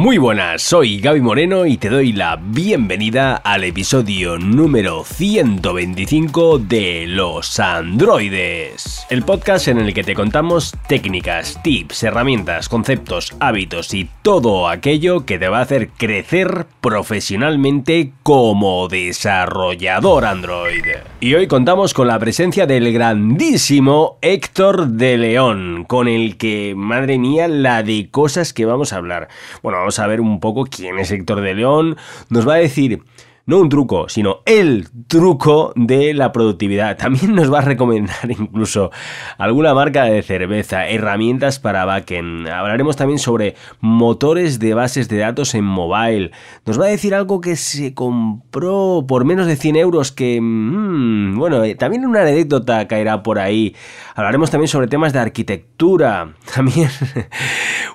Muy buenas, soy Gaby Moreno y te doy la bienvenida al episodio número 125 de Los Androides. El podcast en el que te contamos técnicas, tips, herramientas, conceptos, hábitos y todo aquello que te va a hacer crecer profesionalmente como desarrollador Android. Y hoy contamos con la presencia del grandísimo Héctor de León, con el que, madre mía, la de cosas que vamos a hablar. Bueno, a ver un poco quién es Héctor de León. Nos va a decir no un truco, sino el truco de la productividad. También nos va a recomendar incluso alguna marca de cerveza, herramientas para backend. Hablaremos también sobre motores de bases de datos en mobile. Nos va a decir algo que se compró por menos de 100 euros que, mm, bueno, eh, también una anécdota caerá por ahí. Hablaremos también sobre temas de arquitectura. También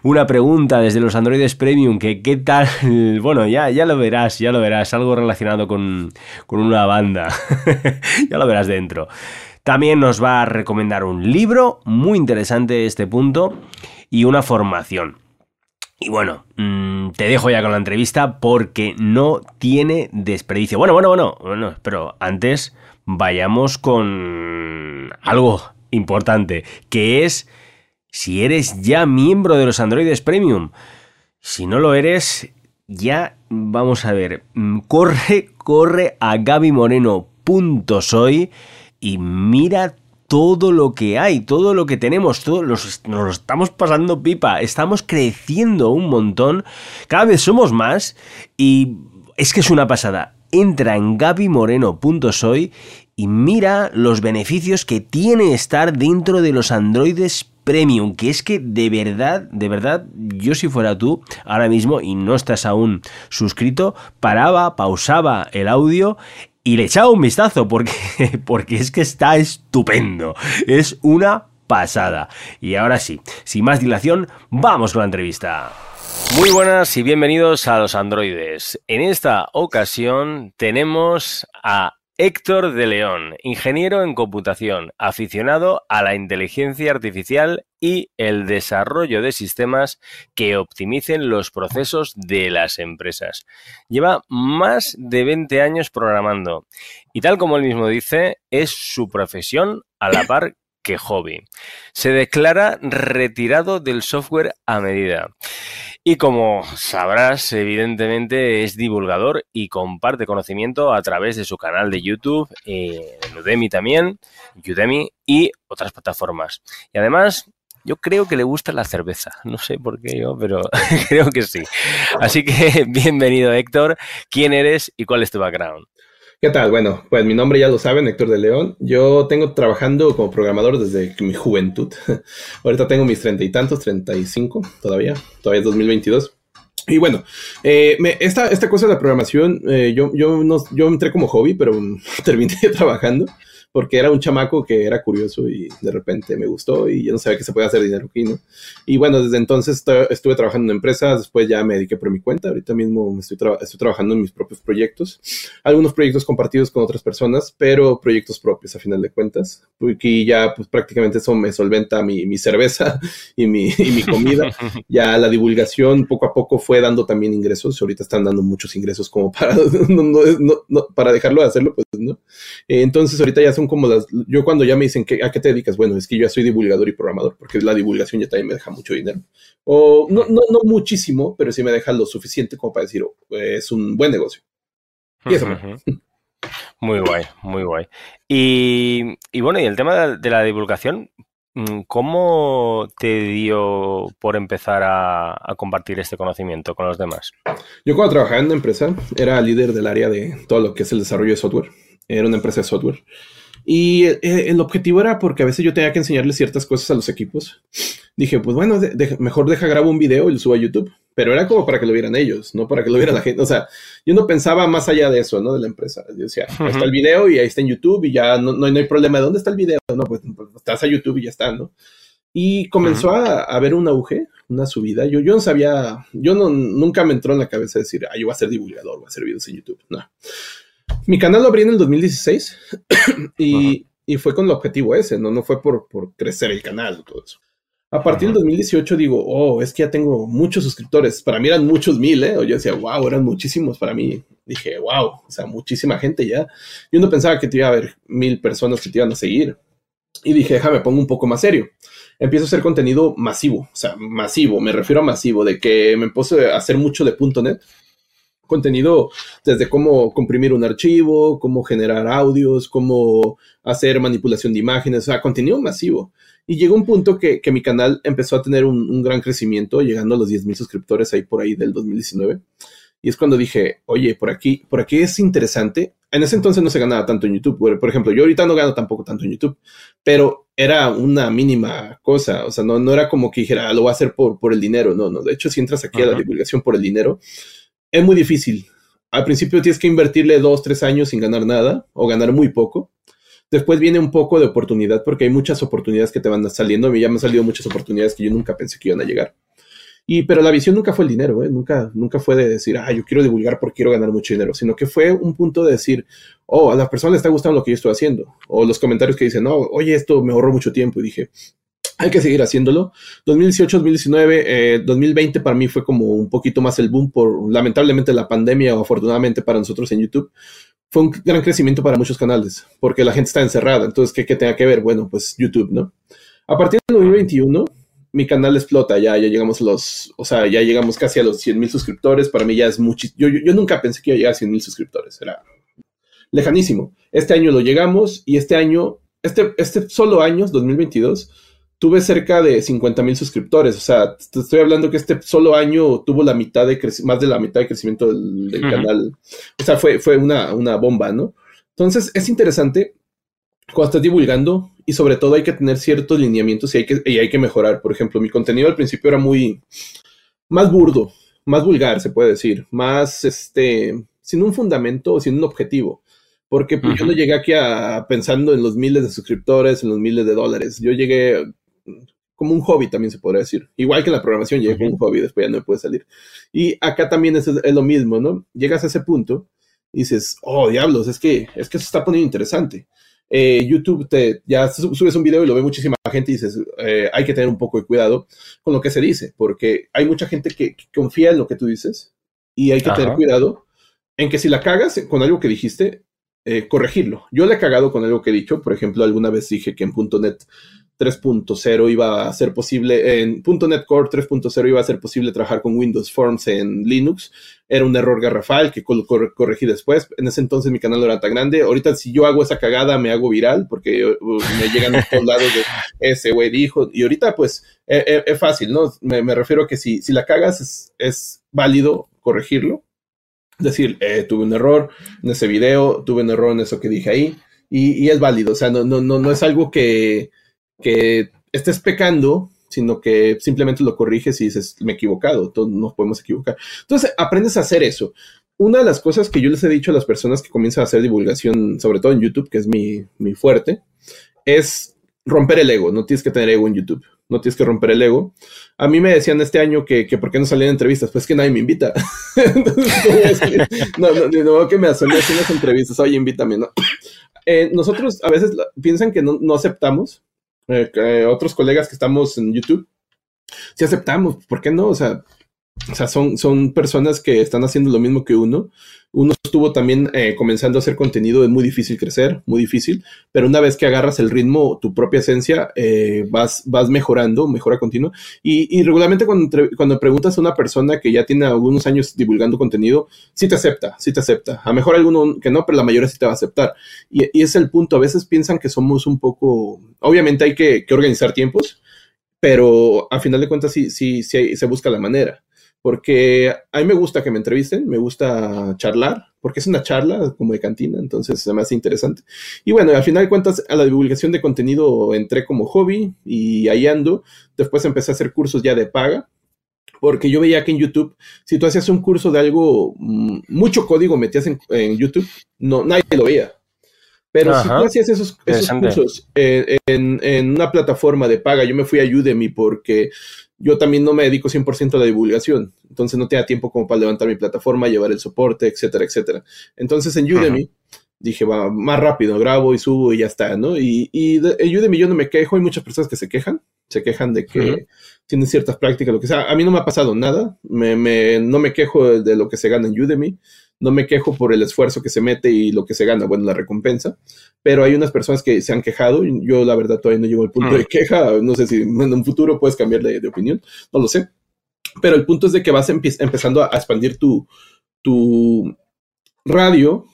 una pregunta desde los Androides Premium, que qué tal, bueno, ya, ya lo verás, ya lo verás, algo relacionado con, con una banda, ya lo verás dentro. También nos va a recomendar un libro, muy interesante este punto, y una formación. Y bueno, mmm, te dejo ya con la entrevista porque no tiene desperdicio. Bueno, bueno, bueno, bueno, pero antes vayamos con algo importante, que es si eres ya miembro de los Androides Premium. Si no lo eres, ya vamos a ver. mm, Corre, corre a gabymoreno.soy y mira todo lo que hay, todo lo que tenemos, todo nos lo estamos pasando pipa, estamos creciendo un montón, cada vez somos más y es que es una pasada. Entra en gabymoreno.soy y mira los beneficios que tiene estar dentro de los androides premium, que es que de verdad, de verdad, yo si fuera tú ahora mismo y no estás aún suscrito, paraba, pausaba el audio y le echaba un vistazo porque, porque es que está estupendo, es una pasada. Y ahora sí, sin más dilación, vamos con la entrevista. Muy buenas y bienvenidos a los androides. En esta ocasión tenemos a Héctor de León, ingeniero en computación, aficionado a la inteligencia artificial y el desarrollo de sistemas que optimicen los procesos de las empresas. Lleva más de 20 años programando y tal como él mismo dice, es su profesión a la par que hobby. Se declara retirado del software a medida. Y como sabrás, evidentemente es divulgador y comparte conocimiento a través de su canal de YouTube, eh, Udemy también, Udemy y otras plataformas. Y además, yo creo que le gusta la cerveza. No sé por qué yo, pero creo que sí. Así que bienvenido Héctor. ¿Quién eres y cuál es tu background? ¿Qué tal? Bueno, pues mi nombre ya lo saben, Héctor de León. Yo tengo trabajando como programador desde mi juventud. Ahorita tengo mis treinta y tantos, treinta y cinco todavía, todavía es 2022. Y bueno, eh, me, esta, esta cosa de la programación, eh, yo, yo, no, yo entré como hobby, pero terminé trabajando porque era un chamaco que era curioso y de repente me gustó y yo no sabía que se podía hacer dinero aquí, ¿no? Y bueno, desde entonces estuve trabajando en empresas, después ya me dediqué por mi cuenta, ahorita mismo estoy, tra estoy trabajando en mis propios proyectos, algunos proyectos compartidos con otras personas, pero proyectos propios a final de cuentas, porque ya pues prácticamente eso me solventa mi, mi cerveza y mi, y mi comida, ya la divulgación poco a poco fue dando también ingresos, ahorita están dando muchos ingresos como para, no, no, no, para dejarlo de hacerlo, pues no. Entonces ahorita ya son como las, yo cuando ya me dicen que, a qué te dedicas, bueno, es que yo ya soy divulgador y programador, porque la divulgación ya también me deja mucho dinero. O no, no, no muchísimo, pero sí me deja lo suficiente como para decir, oh, es un buen negocio. Y eso. Uh -huh. Muy guay, muy guay. Y, y, bueno, y el tema de la divulgación, ¿cómo te dio por empezar a, a, compartir este conocimiento con los demás? Yo cuando trabajaba en una empresa era líder del área de todo lo que es el desarrollo de software. Era una empresa de software. Y eh, el objetivo era porque a veces yo tenía que enseñarles ciertas cosas a los equipos. Dije, pues bueno, de, de, mejor deja grabo un video y lo subo a YouTube. Pero era como para que lo vieran ellos, no para que lo viera la gente. O sea, yo no pensaba más allá de eso, ¿no? De la empresa. Yo decía, ahí está el video y ahí está en YouTube y ya no, no, no hay problema. ¿De dónde está el video? No, pues, pues estás a YouTube y ya está, ¿no? Y comenzó a, a, haber un auge, una subida. Yo, yo no sabía, yo no, nunca me entró en la cabeza decir, ah, yo voy a ser divulgador, voy a hacer videos en YouTube. No. Mi canal lo abrí en el 2016 y, y, fue con el objetivo ese, no, no fue por, por crecer el canal y todo eso. A partir del 2018 digo, oh, es que ya tengo muchos suscriptores. Para mí eran muchos mil, ¿eh? O yo decía, wow, eran muchísimos para mí. Dije, wow, o sea, muchísima gente ya. Yo no pensaba que te iba a haber mil personas que te iban a seguir. Y dije, déjame, pongo un poco más serio. Empiezo a hacer contenido masivo, o sea, masivo, me refiero a masivo, de que me puse a hacer mucho de .NET contenido desde cómo comprimir un archivo, cómo generar audios, cómo hacer manipulación de imágenes, o sea, contenido masivo. Y llegó un punto que, mi canal empezó a tener un, gran crecimiento, llegando a los 10.000 suscriptores ahí por ahí del 2019. Y es cuando dije, oye, por aquí, por aquí es interesante. En ese entonces no se ganaba tanto en YouTube. Por ejemplo, yo ahorita no gano tampoco tanto en YouTube, pero era una mínima cosa. O sea, no, no era como que dijera, ah, lo voy a hacer por, por el dinero. No, no. De hecho, si entras aquí a la divulgación por el dinero, es muy difícil. Al principio tienes que invertirle dos, tres años sin ganar nada o ganar muy poco. Después viene un poco de oportunidad porque hay muchas oportunidades que te van saliendo. A mí ya me han salido muchas oportunidades que yo nunca pensé que iban a llegar. Y, pero la visión nunca fue el dinero, ¿eh? nunca, nunca fue de decir, ah, yo quiero divulgar porque quiero ganar mucho dinero, sino que fue un punto de decir, oh, a la persona le está gustando lo que yo estoy haciendo. O los comentarios que dicen, no, oye, esto me ahorró mucho tiempo. Y dije, hay que seguir haciéndolo. 2018, 2019, 2020 para mí fue como un poquito más el boom por lamentablemente la pandemia o afortunadamente para nosotros en YouTube. Fue un gran crecimiento para muchos canales porque la gente está encerrada. Entonces, ¿qué, qué tenga que ver? Bueno, pues YouTube, ¿no? A partir del 2021, mi canal explota, ya, ya llegamos a los, o sea, ya llegamos casi a los 100 mil suscriptores. Para mí ya es mucho. Yo, yo, yo, nunca pensé que iba a llegar a 100 mil suscriptores. Era lejanísimo. Este año lo llegamos y este año, este, este solo año, 2022, tuve cerca de 50 mil suscriptores. O sea, te estoy hablando que este solo año tuvo la mitad de más de la mitad de crecimiento del, canal. O sea, fue, fue una, una, bomba, ¿no? Entonces, es interesante cuando estás divulgando y sobre todo hay que tener ciertos lineamientos y hay que, y hay que mejorar. Por ejemplo, mi contenido al principio era muy más burdo, más vulgar, se puede decir, más este, sin un fundamento o sin un objetivo. Porque pues, yo no llegué aquí a, pensando en los miles de suscriptores, en los miles de dólares. Yo llegué como un hobby también se podría decir. Igual que la programación llega como un hobby, después ya no puede salir. Y acá también es, es, lo mismo, ¿no? Llegas a ese punto y dices, oh, diablos, es que, es que se está poniendo interesante. Eh, YouTube te, ya subes un video y lo ve muchísima gente y dices, eh, hay que tener un poco de cuidado con lo que se dice, porque hay mucha gente que, confía en lo que tú dices y hay que tener cuidado en que si la cagas con algo que dijiste, eh, corregirlo. Yo le he cagado con algo que he dicho, por ejemplo, alguna vez dije que en .NET 3.0 iba a ser posible, en .NET Core 3.0 iba a ser posible trabajar con Windows Forms en Linux. Era un error garrafal que corregí después. En ese entonces mi canal no era tan grande. Ahorita si yo hago esa cagada me hago viral porque uh, me llegan a todos lados de ese güey dijo. Y ahorita pues e, e, es fácil, ¿no? Me, refiero a que si, si la cagas es, válido corregirlo. Decir, eh, tuve un error en ese video, tuve un error en eso que dije ahí. Y, y es válido, o sea, no, no, no, no es algo que, que estés pecando, sino que simplemente lo corriges y dices, me he equivocado, todos nos podemos equivocar. Entonces, aprendes a hacer eso. Una de las cosas que yo les he dicho a las personas que comienzan a hacer divulgación, sobre todo en YouTube, que es mi, fuerte, es romper el ego. No tienes que tener ego en YouTube. No tienes que romper el ego. A mí me decían este año que, que por qué no salían entrevistas. Pues que nadie me invita. no, no, no, que me hacen las entrevistas. Oye, invítame, ¿no? Eh, nosotros a veces piensan que no, no aceptamos eh, otros colegas que estamos en YouTube, si aceptamos, ¿por qué no? O sea, o sea, son, son personas que están haciendo lo mismo que uno. Uno estuvo también eh, comenzando a hacer contenido, es muy difícil crecer, muy difícil, pero una vez que agarras el ritmo, tu propia esencia, eh, vas, vas mejorando, mejora continua. Y, y regularmente cuando, cuando preguntas a una persona que ya tiene algunos años divulgando contenido, sí te acepta, sí te acepta. A lo mejor alguno que no, pero la mayoría sí te va a aceptar. Y, y es el punto, a veces piensan que somos un poco, obviamente hay que, que organizar tiempos, pero a final de cuentas sí, sí, sí se busca la manera porque a mí me gusta que me entrevisten, me gusta charlar, porque es una charla como de cantina, entonces se me hace interesante. Y bueno, al final de cuentas, a la divulgación de contenido entré como hobby y ahí ando. Después empecé a hacer cursos ya de paga, porque yo veía que en YouTube, si tú hacías un curso de algo, mm, mucho código metías en, YouTube, no, nadie lo veía. Pero si tú hacías esos, cursos en, en, una plataforma de paga, yo me fui a Udemy porque yo también no me dedico 100% a la divulgación, entonces no tenía tiempo como para levantar mi plataforma, llevar el soporte, etcétera, etcétera. Entonces en Udemy dije, va más rápido, grabo y subo y ya está, ¿no? Y, y de, Udemy yo no me quejo, hay muchas personas que se quejan, se quejan de que tienen ciertas prácticas, lo que sea. A mí no me ha pasado nada, me, me, no me quejo de, lo que se gana en Udemy, no me quejo por el esfuerzo que se mete y lo que se gana, bueno, la recompensa, pero hay unas personas que se han quejado, y yo la verdad todavía no llego al punto de queja, no sé si en un futuro puedes cambiar de, de opinión, no lo sé, pero el punto es de que vas empezando a, a expandir tu, tu radio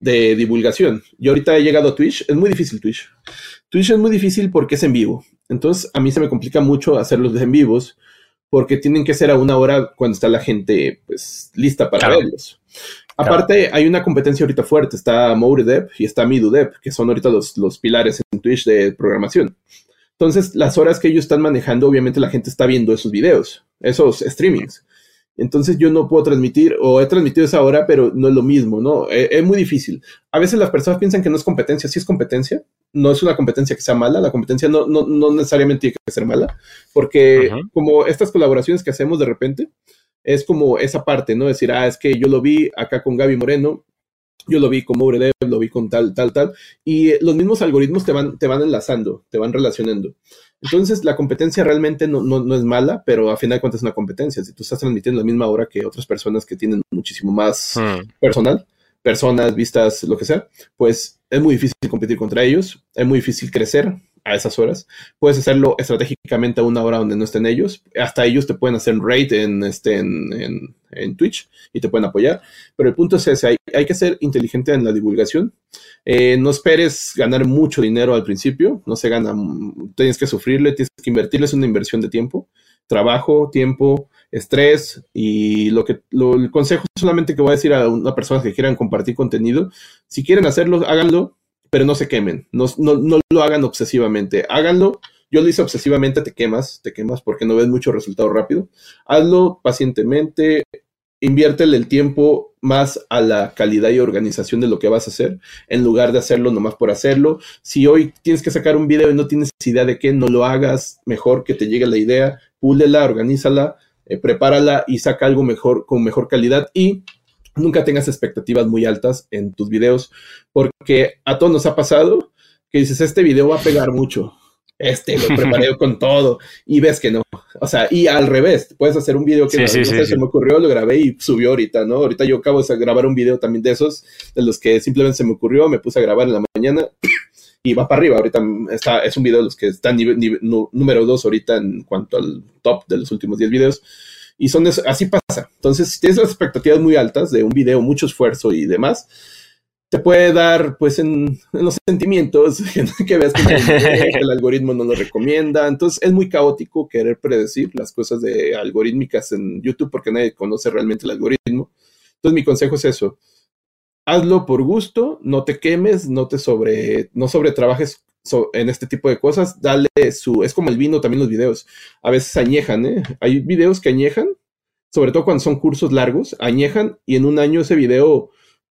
de divulgación. Yo ahorita he llegado a Twitch, es muy difícil Twitch. Twitch es muy difícil porque es en vivo. Entonces a mí se me complica mucho hacerlos en vivos porque tienen que ser a una hora cuando está la gente pues lista para verlos. Aparte hay una competencia ahorita fuerte, está MoureDev y está MiduDev, que son ahorita los, los pilares en Twitch de programación. Entonces, las horas que ellos están manejando, obviamente la gente está viendo esos videos, esos streamings. Entonces yo no puedo transmitir, o he transmitido esa hora, pero no es lo mismo, ¿no? Eh, es, muy difícil. A veces las personas piensan que no es competencia, sí es competencia, no es una competencia que sea mala, la competencia no, no, no necesariamente tiene que ser mala, porque como estas colaboraciones que hacemos de repente, es como esa parte, ¿no? Decir, ah, es que yo lo vi acá con Gaby Moreno, yo lo vi con Mouredev, lo vi con tal, tal, tal, y los mismos algoritmos te van, te van enlazando, te van relacionando. Entonces, la competencia realmente no, no, es mala, pero a final de cuentas es una competencia. Si tú estás transmitiendo la misma hora que otras personas que tienen muchísimo más hmm. personal, personas, vistas, lo que sea, pues es muy difícil competir contra ellos, es muy difícil crecer a esas horas. Puedes hacerlo estratégicamente a una hora donde no estén ellos. Hasta ellos te pueden hacer raid en, este, en, en, Twitch y te pueden apoyar. Pero el punto es ese, hay, hay que ser inteligente en la divulgación. Eh, no esperes ganar mucho dinero al principio, no se gana, tienes que sufrirle, tienes que invertirle, es una inversión de tiempo, trabajo, tiempo, estrés y lo que el consejo solamente que voy a decir a una persona que quieran compartir contenido, si quieren hacerlo, háganlo, pero no se quemen, no, lo hagan obsesivamente, háganlo. Yo lo hice obsesivamente, te quemas, te quemas porque no ves mucho resultado rápido. Hazlo pacientemente, inviértele el tiempo más a la calidad y organización de lo que vas a hacer, en lugar de hacerlo nomás por hacerlo. Si hoy tienes que sacar un video y no tienes idea de qué, no lo hagas, mejor que te llegue la idea, púlela, organízala, eh, prepárala y saca algo mejor, con mejor calidad y nunca tengas expectativas muy altas en tus videos, porque a todos nos ha pasado que dices, este video va a pegar mucho, este lo preparé con todo, y ves que no. O sea, y al revés, puedes hacer un video que no, se me ocurrió, lo grabé y subió ahorita, ¿no? Ahorita yo acabo de grabar un video también de esos, de los que simplemente se me ocurrió, me puse a grabar en la mañana y va para arriba. Ahorita está, es un video de los que están número dos ahorita en cuanto al top de los últimos 10 videos. Y son así pasa. Entonces, si tienes las expectativas muy altas de un video, mucho esfuerzo y demás, te puede dar, pues, en, los sentimientos, que veas que el algoritmo no lo recomienda. Entonces, es muy caótico querer predecir las cosas de algorítmicas en YouTube porque nadie conoce realmente el algoritmo. Entonces, mi consejo es eso. Hazlo por gusto, no te quemes, no te sobre, no sobretrabajes en este tipo de cosas, dale su, es como el vino también los videos, a veces añejan, ¿eh? Hay videos que añejan, sobre todo cuando son cursos largos, añejan y en un año ese video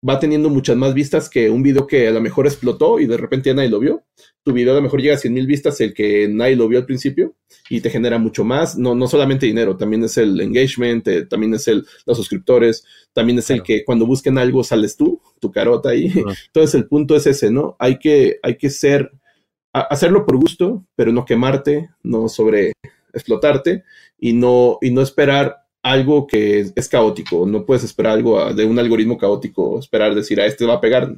va teniendo muchas más vistas que un video que a lo mejor explotó y de repente ya nadie lo vio. Tu video a lo mejor llega a 100 mil vistas, el que nadie lo vio al principio, y te genera mucho más. No, no solamente dinero, también es el engagement, eh, también es el, los suscriptores, también es el que cuando busquen algo sales tú, tu carota ahí. Entonces el punto es ese, ¿no? Hay que, hay que ser hacerlo por gusto, pero no quemarte, no sobre explotarte y no, y no esperar algo que es, caótico. No puedes esperar algo de un algoritmo caótico, esperar decir a este va a pegar.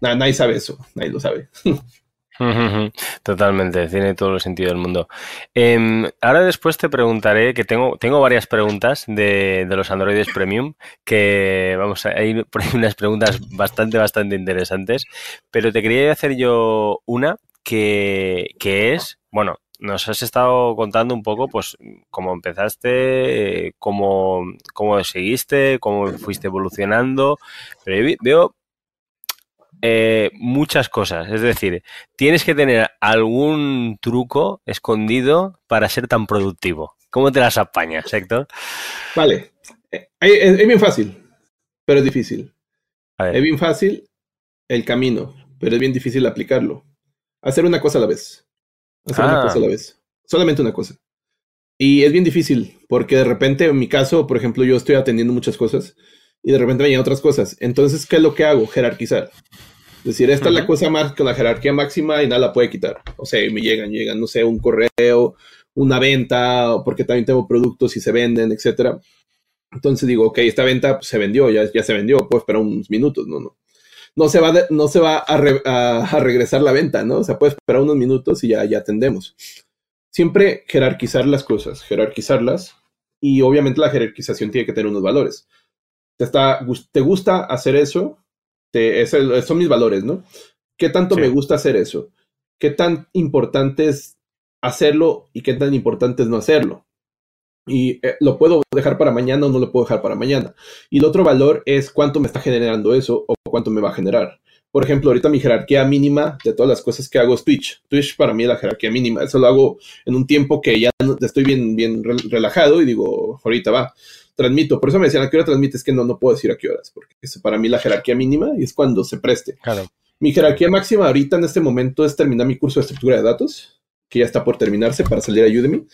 nadie sabe eso, nadie lo sabe. Totalmente, tiene todo el sentido del mundo. Em, ahora después te preguntaré, que tengo, tengo varias preguntas de, los androides premium, que vamos, hay por ahí unas preguntas bastante, bastante interesantes, pero te quería hacer yo una que, es, bueno, nos has estado contando un poco, pues, cómo empezaste, cómo, cómo seguiste, cómo fuiste evolucionando, pero veo eh, muchas cosas. Es decir, tienes que tener algún truco escondido para ser tan productivo. ¿Cómo te las apañas, Héctor? Vale, eh, es, bien fácil, pero es difícil. Es bien fácil el camino, pero es bien difícil aplicarlo hacer una cosa a la vez. Hacer una cosa a la ah. vez. Solamente una cosa. Y es bien difícil, porque de repente, en mi caso, por ejemplo, yo estoy atendiendo muchas cosas y de repente me llegan otras cosas. Entonces, ¿qué es lo que hago? Jerarquizar. Es decir, esta es la cosa más con la jerarquía máxima y nada la puede quitar. O sea, me llegan, llegan, no sé, un correo, una venta, porque también tengo productos y se venden, etcétera. Entonces digo, ok, esta venta pues, se vendió, ya, ya se vendió, puedo esperar unos minutos, no, no. No se va, no se va a, regresar la venta, ¿no? O sea, puede esperar unos minutos y ya, ya atendemos. Siempre jerarquizar las cosas, jerarquizarlas, y obviamente la jerarquización tiene que tener unos valores. Te, está, te gusta hacer eso, te, son mis valores, ¿no? ¿Qué tanto me gusta hacer eso? ¿Qué tan importante es hacerlo y qué tan importante es no hacerlo? Y eh, lo puedo dejar para mañana o no lo puedo dejar para mañana. Y el otro valor es cuánto me está generando eso o cuánto me va a generar. Por ejemplo, ahorita mi jerarquía mínima de todas las cosas que hago es Twitch. Twitch para mí es la jerarquía mínima. Eso lo hago en un tiempo que ya estoy bien, bien relajado y digo, ahorita va, transmito. Por eso me decían, ¿a qué hora transmites? Que no, no puedo decir a qué horas, porque es para mí la jerarquía mínima y es cuando se preste. Claro. Mi jerarquía máxima ahorita en este momento es terminar mi curso de estructura de datos, que ya está por terminarse para salir a Udemy.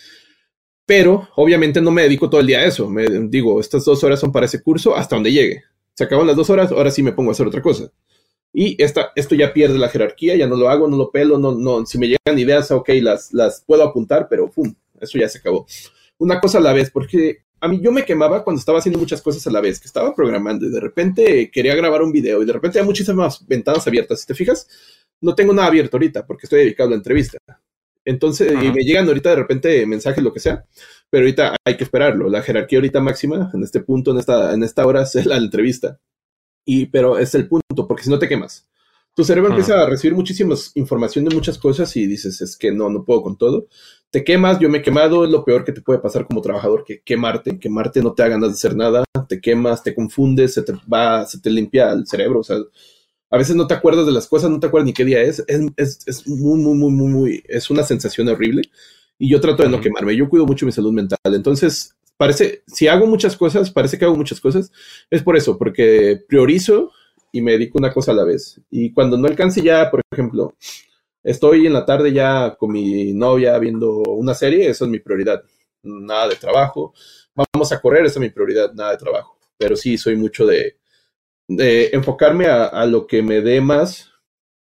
Pero obviamente no me dedico todo el día a eso. Me digo, estas dos horas son para ese curso hasta donde llegue. Se acaban las dos horas, ahora sí me pongo a hacer otra cosa. Y esta, esto ya pierde la jerarquía, ya no lo hago, no lo pelo, no, no, si me llegan ideas, ok, las, las puedo apuntar, pero ¡pum! Eso ya se acabó. Una cosa a la vez, porque a mí yo me quemaba cuando estaba haciendo muchas cosas a la vez, que estaba programando y de repente quería grabar un video y de repente hay muchísimas ventanas abiertas. Si te fijas, no tengo nada abierto ahorita porque estoy dedicado a la entrevista. Entonces, y me llegan ahorita de repente mensajes, lo que sea, pero ahorita hay que esperarlo. La jerarquía ahorita máxima, en este punto, en esta, en esta hora, es la entrevista. Y, pero es el punto, porque si no te quemas. Tu cerebro empieza a recibir muchísima información de muchas cosas y dices, es que no, no puedo con todo. Te quemas, yo me he quemado, es lo peor que te puede pasar como trabajador, que quemarte, quemarte no te haga ganas de hacer nada, te quemas, te confundes, se te va, se te limpia el cerebro, o sea, a veces no te acuerdas de las cosas, no te acuerdas ni qué día es. Es, es, muy, muy, muy, muy, muy, es una sensación horrible. Y yo trato de no quemarme. Yo cuido mucho mi salud mental. Entonces, parece, si hago muchas cosas, parece que hago muchas cosas, es por eso, porque priorizo y me dedico una cosa a la vez. Y cuando no alcance ya, por ejemplo, estoy en la tarde ya con mi novia viendo una serie, eso es mi prioridad. Nada de trabajo. Vamos a correr, esa es mi prioridad, nada de trabajo. Pero sí, soy mucho de, de enfocarme a, lo que me dé más,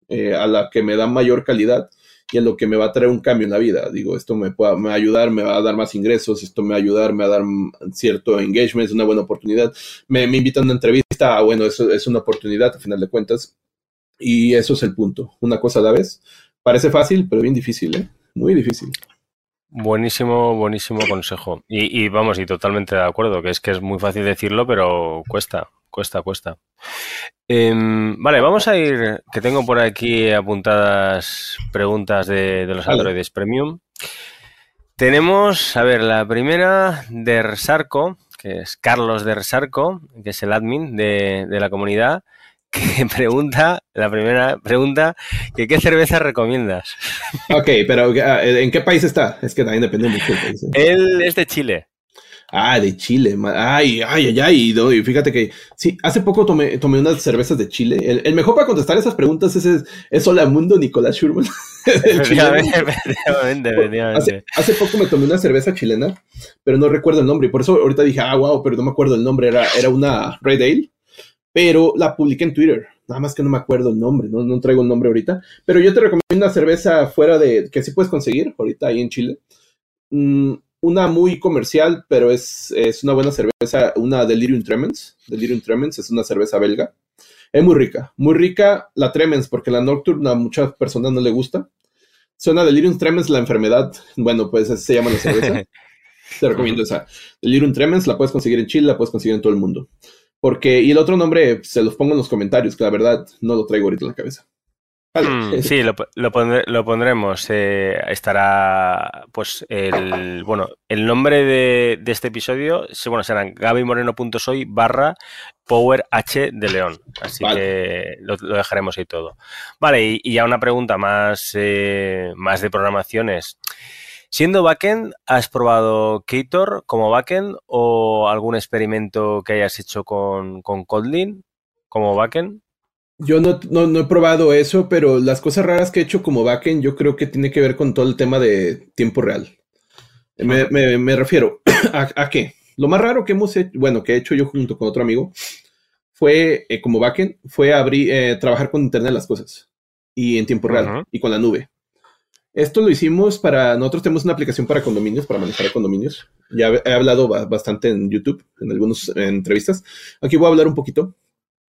eh, a la que me da mayor calidad y a lo que me va a traer un cambio en la vida. Digo, esto me, puede, me va a ayudar, me va a dar más ingresos, esto me va a ayudar, me va a dar cierto engagement, es una buena oportunidad. Me, me invitan a una entrevista, ah, bueno, eso es una oportunidad a final de cuentas. Y eso es el punto, una cosa a la vez. Parece fácil, pero bien difícil, ¿eh? Muy difícil. Buenísimo, buenísimo consejo. Y, y, vamos, y totalmente de acuerdo, que es que es muy fácil decirlo, pero cuesta. Cuesta, cuesta. Em, vale, vamos a ir, que tengo por aquí apuntadas preguntas de, los Androides Premium. Tenemos, a ver, la primera de Resarco, que es Carlos de Resarco, que es el admin de, la comunidad, que pregunta, la primera pregunta, que qué cerveza recomiendas. Ok, pero ah, ¿en qué país está? Es que también depende mucho del país. ¿eh? Él es de Chile. Ah, de Chile. Ay, ay, ay, ay. Y fíjate que sí, hace poco tomé, tomé unas cervezas de Chile. El, mejor para contestar esas preguntas es, es Hola Mundo Nicolás Schurman. Hace, hace, poco me tomé una cerveza chilena, pero no recuerdo el nombre. Y por eso ahorita dije, ah, wow, pero no me acuerdo el nombre. Era, era una Red Ale, pero la publiqué en Twitter. Nada más que no me acuerdo el nombre, no, no traigo el nombre ahorita. Pero yo te recomiendo una cerveza fuera de, que sí puedes conseguir ahorita ahí en Chile. Mm, una muy comercial, pero es, es, una buena cerveza, una Delirium Tremens. Delirium Tremens es una cerveza belga. Es muy rica, muy rica la Tremens, porque la Nocturne a muchas personas no le gusta. Suena Delirium Tremens la enfermedad. Bueno, pues se llama la cerveza. Te recomiendo esa. Delirium Tremens la puedes conseguir en Chile, la puedes conseguir en todo el mundo. Porque, y el otro nombre se los pongo en los comentarios, que la verdad no lo traigo ahorita en la cabeza. Mm, sí, lo, lo, pondremos. Eh, estará, pues, el, bueno, el nombre de, este episodio, bueno, serán gabymoreno.soy barra Power H de León. Así que lo, dejaremos ahí todo. Vale, y, ya una pregunta más, eh, más de programaciones. Siendo backend, ¿has probado Ktor como backend o algún experimento que hayas hecho con, con Kotlin como backend? Yo no, no, he probado eso, pero las cosas raras que he hecho como backend yo creo que tiene que ver con todo el tema de tiempo real. Me, me, refiero a, a, qué. Lo más raro que hemos hecho, bueno, que he hecho yo junto con otro amigo, fue, eh, como backend, fue abrir, eh, trabajar con Internet de las cosas y en tiempo real y con la nube. Esto lo hicimos para, nosotros tenemos una aplicación para condominios, para manejar condominios. Ya he hablado bastante en YouTube, en algunas entrevistas. Aquí voy a hablar un poquito.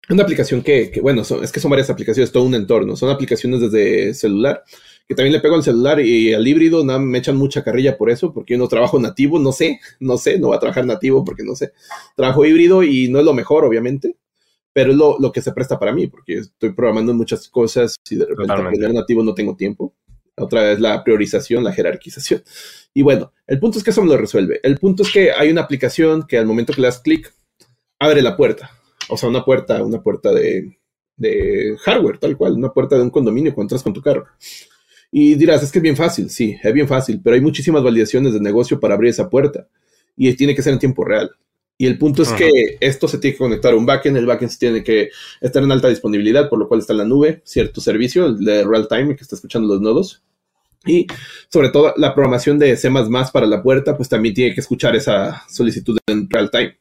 Una aplicación que, bueno, es que son varias aplicaciones, todo un entorno. Son aplicaciones desde celular, que también le pego al celular y al híbrido, me echan mucha carrilla por eso, porque yo no trabajo nativo, no sé, no sé, no voy a trabajar nativo porque no sé. Trabajo híbrido y no es lo mejor, obviamente, pero es lo, que se presta para mí, porque estoy programando muchas cosas y de repente aprender nativo no tengo tiempo. Otra vez la priorización, la jerarquización. Y bueno, el punto es que eso me lo resuelve. El punto es que hay una aplicación que al momento que le das clic, abre la puerta. O sea, una puerta, una puerta de, de hardware, tal cual, una puerta de un condominio cuando entras con tu carro. Y dirás, es que es bien fácil, sí, es bien fácil, pero hay muchísimas validaciones de negocio para abrir esa puerta y tiene que ser en tiempo real. Y el punto es que esto se tiene que conectar a un backend, el backend tiene que estar en alta disponibilidad, por lo cual está en la nube, cierto servicio, el de real time que está escuchando los nodos. Y sobre todo la programación de C para la puerta, pues también tiene que escuchar esa solicitud en real time.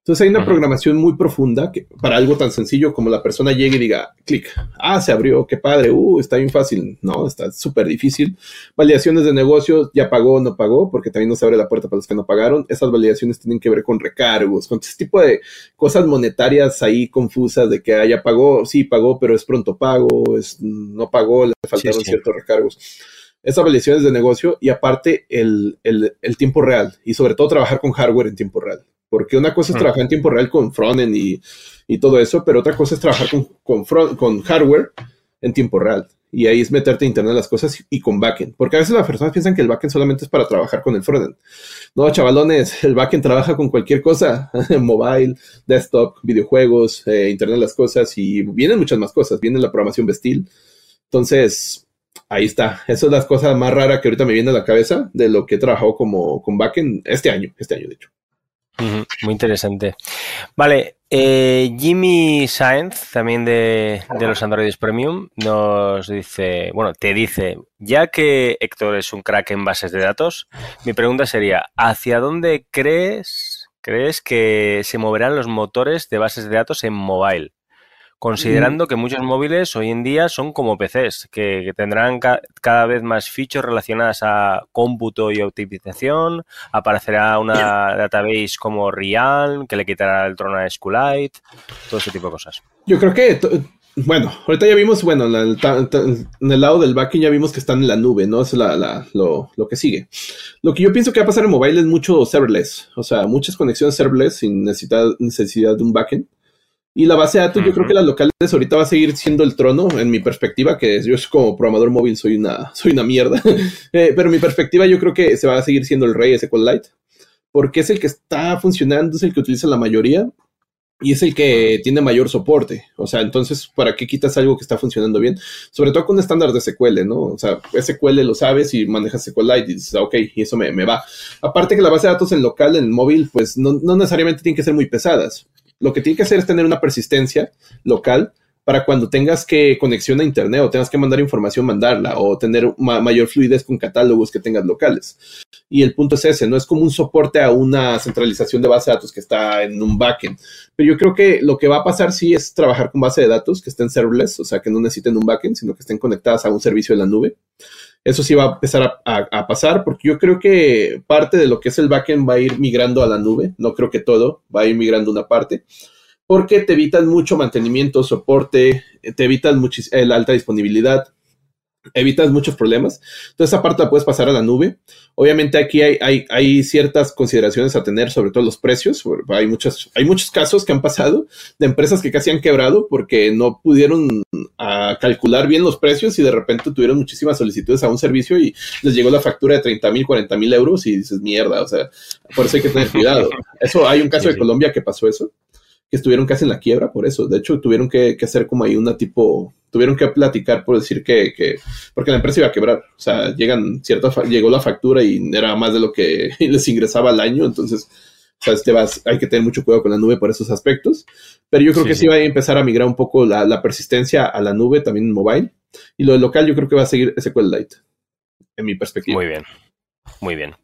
Entonces hay una programación muy profunda que, para algo tan sencillo como la persona llegue y diga, clic, ah, se abrió, qué padre, uh, está bien fácil, no, está súper difícil. Validaciones de negocios, ya pagó, no pagó, porque también no se abre la puerta para los que no pagaron. Esas validaciones tienen que ver con recargos, con ese tipo de cosas monetarias ahí confusas de que ah, ya pagó, sí pagó, pero es pronto pago, es, no pagó, le faltaron ciertos recargos esas validaciones de negocio y aparte el, tiempo real y sobre todo trabajar con hardware en tiempo real. Porque una cosa es trabajar en tiempo real con frontend y, y todo eso, pero otra cosa es trabajar con, con, hardware en tiempo real. Y ahí es meterte a internet las cosas y con backend. Porque a veces las personas piensan que el backend solamente es para trabajar con el frontend. No, chavalones, el backend trabaja con cualquier cosa. Mobile, desktop, videojuegos, eh, internet las cosas y vienen muchas más cosas. Viene la programación Vestil. Entonces, ahí está. Esa es la cosa más rara que ahorita me viene a la cabeza de lo que he trabajado como con backend este año, este año de hecho. Muy interesante. Vale, eh, Jimmy Saenz, también de, los Androids Premium, nos dice, bueno, te dice, ya que Héctor es un crack en bases de datos, mi pregunta sería, ¿hacia dónde crees, crees que se moverán los motores de bases de datos en mobile? Considerando que muchos móviles hoy en día son como PCs, que, tendrán cada vez más features relacionadas a cómputo y optimización, aparecerá una database como Realm, que le quitará el trono a SQLite, todo ese tipo de cosas. Yo creo que, bueno, ahorita ya vimos, bueno, en el lado del backend ya vimos que están en la nube, ¿no? Es lo, lo, que sigue. Lo que yo pienso que va a pasar en mobile es mucho serverless, o sea, muchas conexiones serverless sin necesidad, necesidad de un backend. Y la base de datos, yo creo que las locales ahorita va a seguir siendo el trono, en mi perspectiva, que yo como programador móvil soy una, soy una mierda. Eh, pero en mi perspectiva, yo creo que se va a seguir siendo el rey SQLite, porque es el que está funcionando, es el que utiliza la mayoría y es el que tiene mayor soporte. O sea, entonces, ¿para qué quitas algo que está funcionando bien? Sobre todo con estándar de SQL, ¿no? O sea, SQL lo sabes y manejas SQLite y dices, ah, ok, y eso me, me, va. Aparte que la base de datos en local, en móvil, pues no, no necesariamente tienen que ser muy pesadas. Lo que tiene que hacer es tener una persistencia local para cuando tengas que conexión a internet o tengas que mandar información, mandarla o tener mayor fluidez con catálogos que tengas locales. Y el punto es ese, no es como un soporte a una centralización de base de datos que está en un backend. Pero yo creo que lo que va a pasar sí es trabajar con base de datos que estén serverless, o sea, que no necesiten un backend, sino que estén conectadas a un servicio de la nube. Eso sí va a empezar a, pasar porque yo creo que parte de lo que es el backend va a ir migrando a la nube. No creo que todo, va a ir migrando una parte porque te evitan mucho mantenimiento, soporte, te evitan la alta disponibilidad, evitas muchos problemas. Entonces, esa parte la puedes pasar a la nube. Obviamente, aquí hay, hay, hay, ciertas consideraciones a tener, sobre todo los precios. Hay muchos, hay muchos casos que han pasado de empresas que casi han quebrado porque no pudieron a, calcular bien los precios y de repente tuvieron muchísimas solicitudes a un servicio y les llegó la factura de 30 mil, 40 mil euros y dices, mierda, o sea, por eso hay que tener cuidado. Eso, hay un caso de Colombia que pasó eso que estuvieron casi en la quiebra por eso. De hecho, tuvieron que, hacer como ahí una tipo, tuvieron que platicar por decir que, que, porque la empresa iba a quebrar. O sea, llegan cierta, llegó la factura y era más de lo que les ingresaba al año. Entonces, o sea, este vas, hay que tener mucho cuidado con la nube por esos aspectos. Pero yo creo que sí, va a empezar a migrar un poco la, la, persistencia a la nube también en mobile. Y lo local yo creo que va a seguir SQLite, en mi perspectiva. Muy bien, muy bien.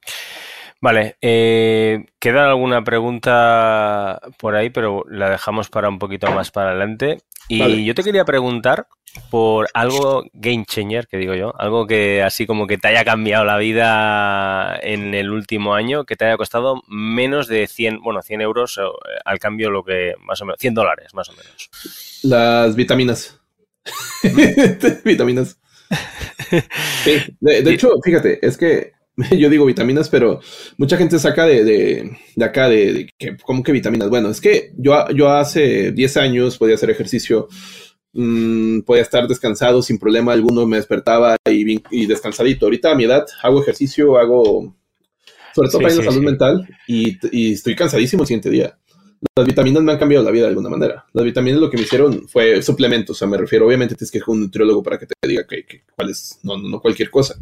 Vale, eh, queda alguna pregunta por ahí, pero la dejamos para un poquito más para adelante. Y yo te quería preguntar por algo game changer, que digo yo, algo que así como que te haya cambiado la vida en el último año, que te haya costado menos de 100, bueno, 100 euros eh, al cambio lo que más o menos, 100 dólares más o menos. Las vitaminas. vitaminas. de, hecho, fíjate, es que yo digo vitaminas, pero mucha gente saca de, de, acá de, que, ¿cómo que vitaminas? Bueno, es que yo, yo hace 10 años podía hacer ejercicio, mmm, podía estar descansado sin problema alguno, me despertaba y, y, descansadito. Ahorita a mi edad hago ejercicio, hago, sobre todo para la salud mental, y, y estoy cansadísimo el siguiente día las vitaminas me han cambiado la vida de alguna manera. Las vitaminas lo que me hicieron fue suplementos, o sea, me refiero, obviamente tienes que ir con un nutriólogo para que te diga que, cuál es, no, no, cualquier cosa.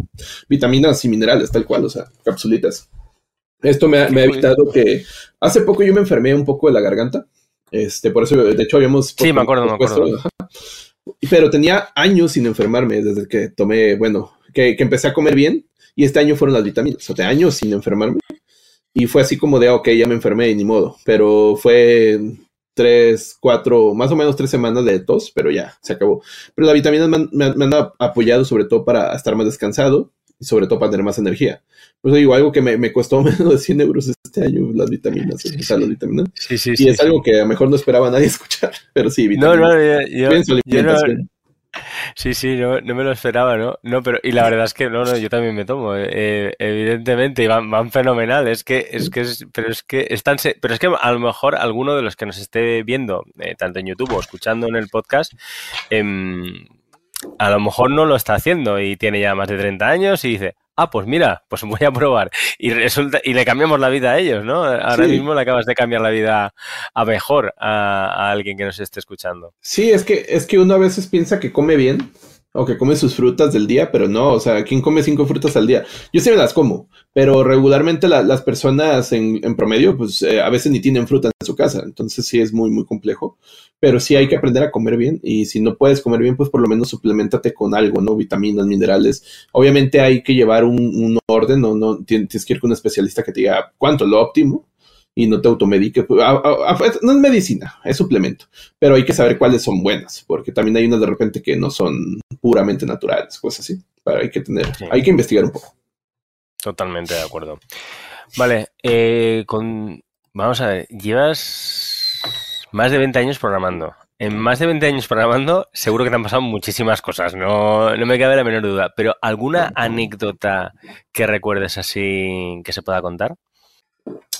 Vitaminas y minerales, tal cual, o sea, capsulitas. Esto me ha, evitado que hace poco yo me enfermé un poco de la garganta. Este, por eso, de hecho, habíamos. Sí, me acuerdo, me acuerdo. Pero tenía años sin enfermarme desde que tomé, bueno, que, que empecé a comer bien y este año fueron las vitaminas. O sea, años sin enfermarme. Y fue así como de, ok, ya me enfermé y ni modo. Pero fue tres, cuatro, más o menos tres semanas de tos, pero ya, se acabó. Pero las vitaminas me han, apoyado sobre todo para estar más descansado y sobre todo para tener más energía. Por eso digo, algo que me, costó menos de 100 euros este año, las vitaminas, sí, las vitaminas. Sí, sí, y es algo que a lo mejor no esperaba nadie escuchar, pero sí, vitaminas. No, no, yo, Sí, sí, no, no, me lo esperaba, ¿no? No, pero, y la verdad es que no, no, yo también me tomo, eh, evidentemente, y van, van fenomenal, es que, es que, es, pero es que están, pero es que a lo mejor alguno de los que nos esté viendo, eh, tanto en YouTube o escuchando en el podcast, em, a lo mejor no lo está haciendo y tiene ya más de 30 años y dice, ah, pues mira, pues voy a probar. Y resulta, y le cambiamos la vida a ellos, ¿no? Ahora mismo le acabas de cambiar la vida a mejor a, a, alguien que nos esté escuchando. Sí, es que, es que uno a veces piensa que come bien, o que come sus frutas del día, pero no, o sea, ¿quién come cinco frutas al día? Yo sí me las como, pero regularmente las personas en, promedio, pues eh, a veces ni tienen fruta en su casa, entonces sí es muy, muy complejo, pero sí hay que aprender a comer bien y si no puedes comer bien, pues por lo menos suplementate con algo, ¿no? Vitaminas, minerales. Obviamente hay que llevar un, un orden, no, no tienes que ir con un especialista que te diga cuánto lo óptimo, y no te automedique. Pues, no es medicina, es suplemento, pero hay que saber cuáles son buenas, porque también hay unas de repente que no son puramente naturales, cosas así. hay que tener, hay que investigar un poco. Totalmente de acuerdo. Vale, eh, con, vamos a ver, llevas más de 20 años programando. En más de 20 años programando, seguro que te han pasado muchísimas cosas, no, no me cabe la menor duda, pero ¿alguna anécdota que recuerdes así que se pueda contar?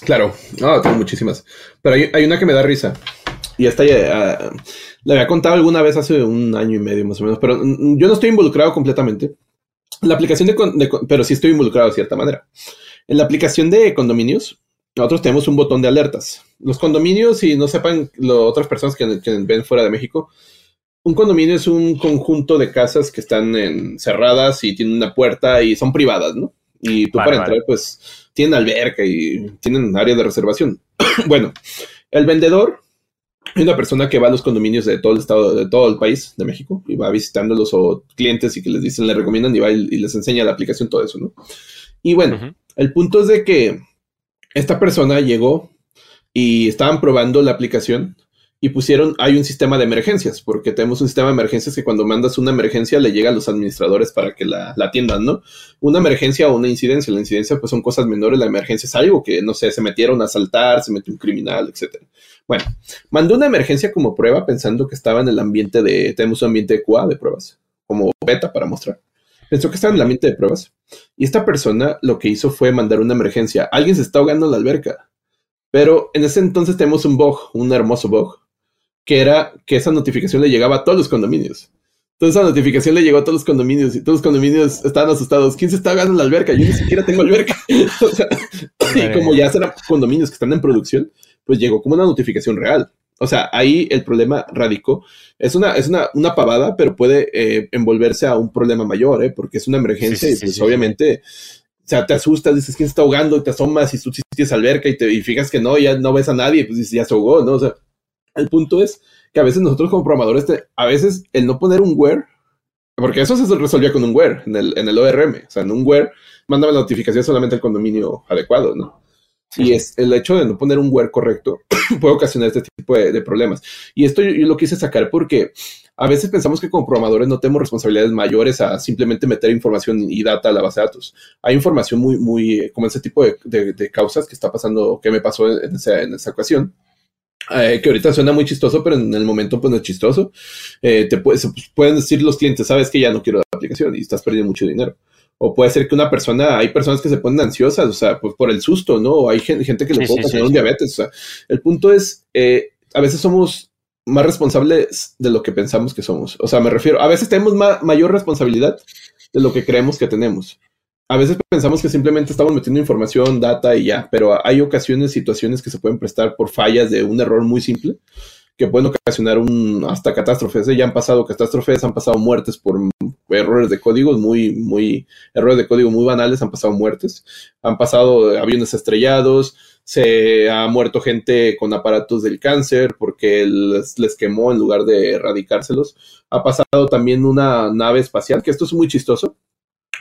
Claro, no, tengo muchísimas. Pero hay, una que me da risa. Y esta ya uh, la había contado alguna vez hace un año y medio más o menos. Pero yo no estoy involucrado completamente. La aplicación de, pero sí estoy involucrado de cierta manera. En la aplicación de condominios, nosotros tenemos un botón de alertas. Los condominios, si no sepan lo, otras personas que, ven fuera de México, un condominio es un conjunto de casas que están cerradas y tienen una puerta y son privadas, ¿no? Y tú para entrar, pues tienen alberca y tienen área de reservación. bueno, el vendedor es una persona que va a los condominios de todo el estado, de todo el país de México y va visitándolos o clientes y que les dicen, le recomiendan y va y, les enseña la aplicación, todo eso, ¿no? Y bueno, el punto es de que esta persona llegó y estaban probando la aplicación y pusieron, hay un sistema de emergencias, porque tenemos un sistema de emergencias que cuando mandas una emergencia le llega a los administradores para que la, atiendan, ¿no? Una emergencia o una incidencia, la incidencia pues son cosas menores, la emergencia es algo que, no sé, se metieron a asaltar, se metió un criminal, etc. Bueno, mandó una emergencia como prueba pensando que estaba en el ambiente de, tenemos un ambiente de QA de pruebas, como beta para mostrar. Pensó que estaba en el ambiente de pruebas. Y esta persona lo que hizo fue mandar una emergencia. Alguien se está ahogando en la alberca. Pero en ese entonces tenemos un bug, un hermoso bug, que era que esa notificación le llegaba a todos los condominios. Entonces esa notificación le llegó a todos los condominios y todos los condominios estaban asustados. ¿Quién se está ahogando en la alberca? Yo ni siquiera tengo alberca. y como ya serán condominios que están en producción, pues llegó como una notificación real. O sea, ahí el problema radicó. Es una, es una, una pavada, pero puede eh, envolverse a un problema mayor, ¿eh? porque es una emergencia y pues obviamente, o sea, te asustas, dices quién se está ahogando y te asomas y tú tienes alberca y te y fijas que no, ya no ves a nadie, pues dices, ya se ahogó, ¿no? O sea, el punto es que a veces nosotros como programadores, a veces el no poner un where, porque eso se resolvía con un where en el, en el ORM, o sea, en un where mándame la notificación solamente al condominio adecuado, ¿no? Y es el hecho de no poner un where correcto puede ocasionar este tipo de, problemas. Y esto yo, lo quise sacar porque a veces pensamos que como programadores no tenemos responsabilidades mayores a simplemente meter información y data a la base de datos. Hay información muy, muy, como ese tipo de, causas que está pasando, que me pasó en esa, en esa ocasión. Eh, que ahorita suena muy chistoso, pero en el momento pues no es chistoso. Eh, te pueden decir los clientes, sabes que ya no quiero la aplicación y estás perdiendo mucho dinero. O puede ser que una persona, hay personas que se ponen ansiosas, o sea, pues por el susto, ¿no? O hay gente, que le puede pasar un diabetes. O sea, el punto es, eh, a veces somos más responsables de lo que pensamos que somos. O sea, me refiero, a veces tenemos mayor responsabilidad de lo que creemos que tenemos. A veces pensamos que simplemente estamos metiendo información, data y ya, pero hay ocasiones, situaciones que se pueden prestar por fallas de un error muy simple que pueden ocasionar un, hasta catástrofes. ¿eh? Ya han pasado catástrofes, han pasado muertes por errores de código, muy, muy, errores de código muy banales, han pasado muertes, han pasado aviones estrellados, se ha muerto gente con aparatos del cáncer porque les, les quemó en lugar de erradicárselos. Ha pasado también una nave espacial, que esto es muy chistoso,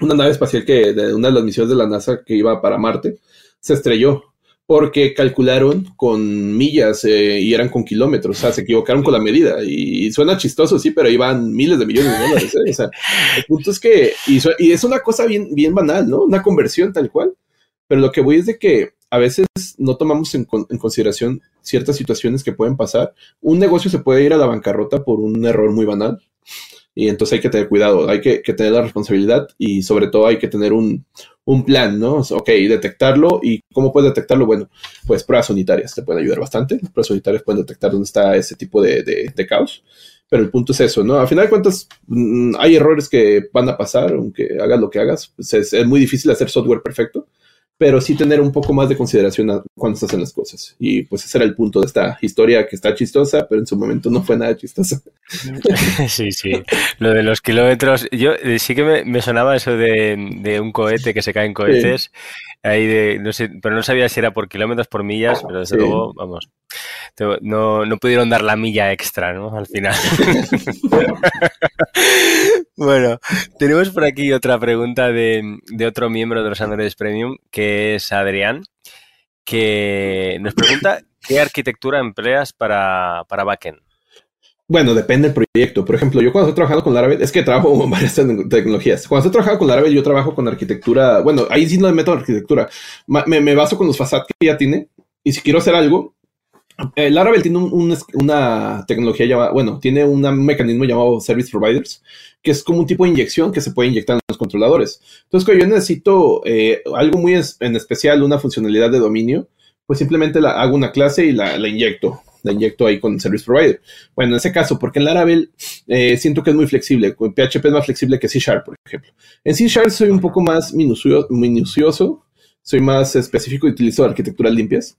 una nave espacial que de una de las misiones de la NASA que iba para Marte, se estrelló porque calcularon con millas eh, y eran con kilómetros, o sea, se equivocaron con la medida y, suena chistoso, sí, pero iban miles de millones de dólares, ¿eh? o sea, el punto es que, y, es una cosa bien, bien banal, ¿no? Una conversión tal cual, pero lo que voy es de que a veces no tomamos en, en consideración ciertas situaciones que pueden pasar. Un negocio se puede ir a la bancarrota por un error muy banal y entonces hay que tener cuidado, hay que, tener la responsabilidad y sobre todo hay que tener un, plan, ¿no? Ok, detectarlo y ¿cómo puedes detectarlo? Bueno, pues pruebas unitarias te pueden ayudar bastante. Las pruebas unitarias pueden detectar dónde está ese tipo de, caos. Pero el punto es eso, ¿no? A final de cuentas, mm, hay errores que van a pasar, aunque hagas lo que hagas. Pues es muy difícil hacer software perfecto pero sí tener un poco más de consideración cuando se hacen las cosas. Y pues ese era el punto de esta historia que está chistosa, pero en su momento no fue nada chistosa. Sí, sí. Lo de los kilómetros, yo eh, sí que me, sonaba eso de, un cohete que se cae en cohetes. Ahí de, no sé, pero no sabía si era por kilómetros, por millas, pero desde luego, vamos, no, no pudieron dar la milla extra, ¿no? Al final. bueno, tenemos por aquí otra pregunta de, de otro miembro de los Androids Premium, que es Adrián, que nos pregunta qué arquitectura empleas para, para backend. Bueno, depende del proyecto. Por ejemplo, yo cuando estoy trabajando con Laravel, es que trabajo con varias tecnologías. Cuando estoy trabajando con Laravel, yo trabajo con arquitectura. Bueno, ahí sí no me meto en arquitectura. Me, baso con los facades que ya tiene. Y si quiero hacer algo, eh, Laravel tiene una tecnología llamada, bueno, tiene un mecanismo llamado Service Providers, que es como un tipo de inyección que se puede inyectar en los controladores. Entonces, cuando yo necesito eh, algo muy en especial, una funcionalidad de dominio, pues simplemente la, hago una clase y la inyecto la inyecto ahí con Service Provider. Bueno, en ese caso, porque en Laravel eh, siento que es muy flexible, PHP es más flexible que C Sharp, por ejemplo. En C Sharp soy un poco más minucioso, soy más específico y utilizo arquitecturas limpias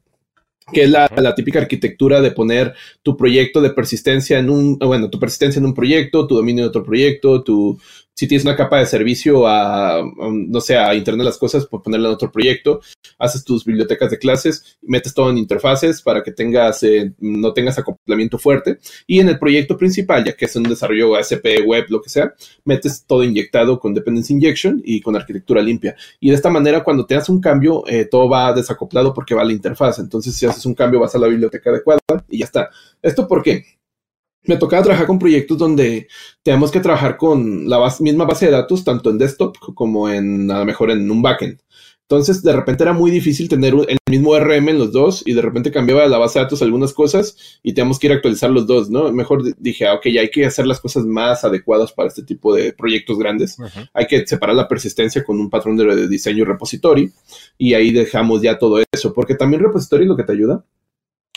que es la, la, típica arquitectura de poner tu proyecto de persistencia en un, bueno, tu persistencia en un proyecto, tu dominio de otro proyecto, tu, si tienes una capa de servicio a, no sé, a Internet las cosas, por ponerla en otro proyecto, haces tus bibliotecas de clases, metes todo en interfaces para que tengas, eh, no tengas acoplamiento fuerte. Y en el proyecto principal, ya que es un desarrollo ASP, web, lo que sea, metes todo inyectado con dependency injection y con arquitectura limpia. Y de esta manera, cuando te haces un cambio, eh, todo va desacoplado porque va a la interfaz. Entonces, si haces un cambio, vas a la biblioteca adecuada y ya está. ¿Esto por qué? Me tocaba trabajar con proyectos donde tenemos que trabajar con la misma base de datos, tanto en desktop como en, a lo mejor en un backend. Entonces, de repente era muy difícil tener el mismo RM en los dos y de repente cambiaba la base de datos algunas cosas y teníamos que ir a actualizar los dos, ¿no? Mejor dije, ah, ok, ya hay que hacer las cosas más adecuadas para este tipo de proyectos grandes. Hay que separar la persistencia con un patrón de diseño repository y ahí dejamos ya todo eso, porque también repository lo que te ayuda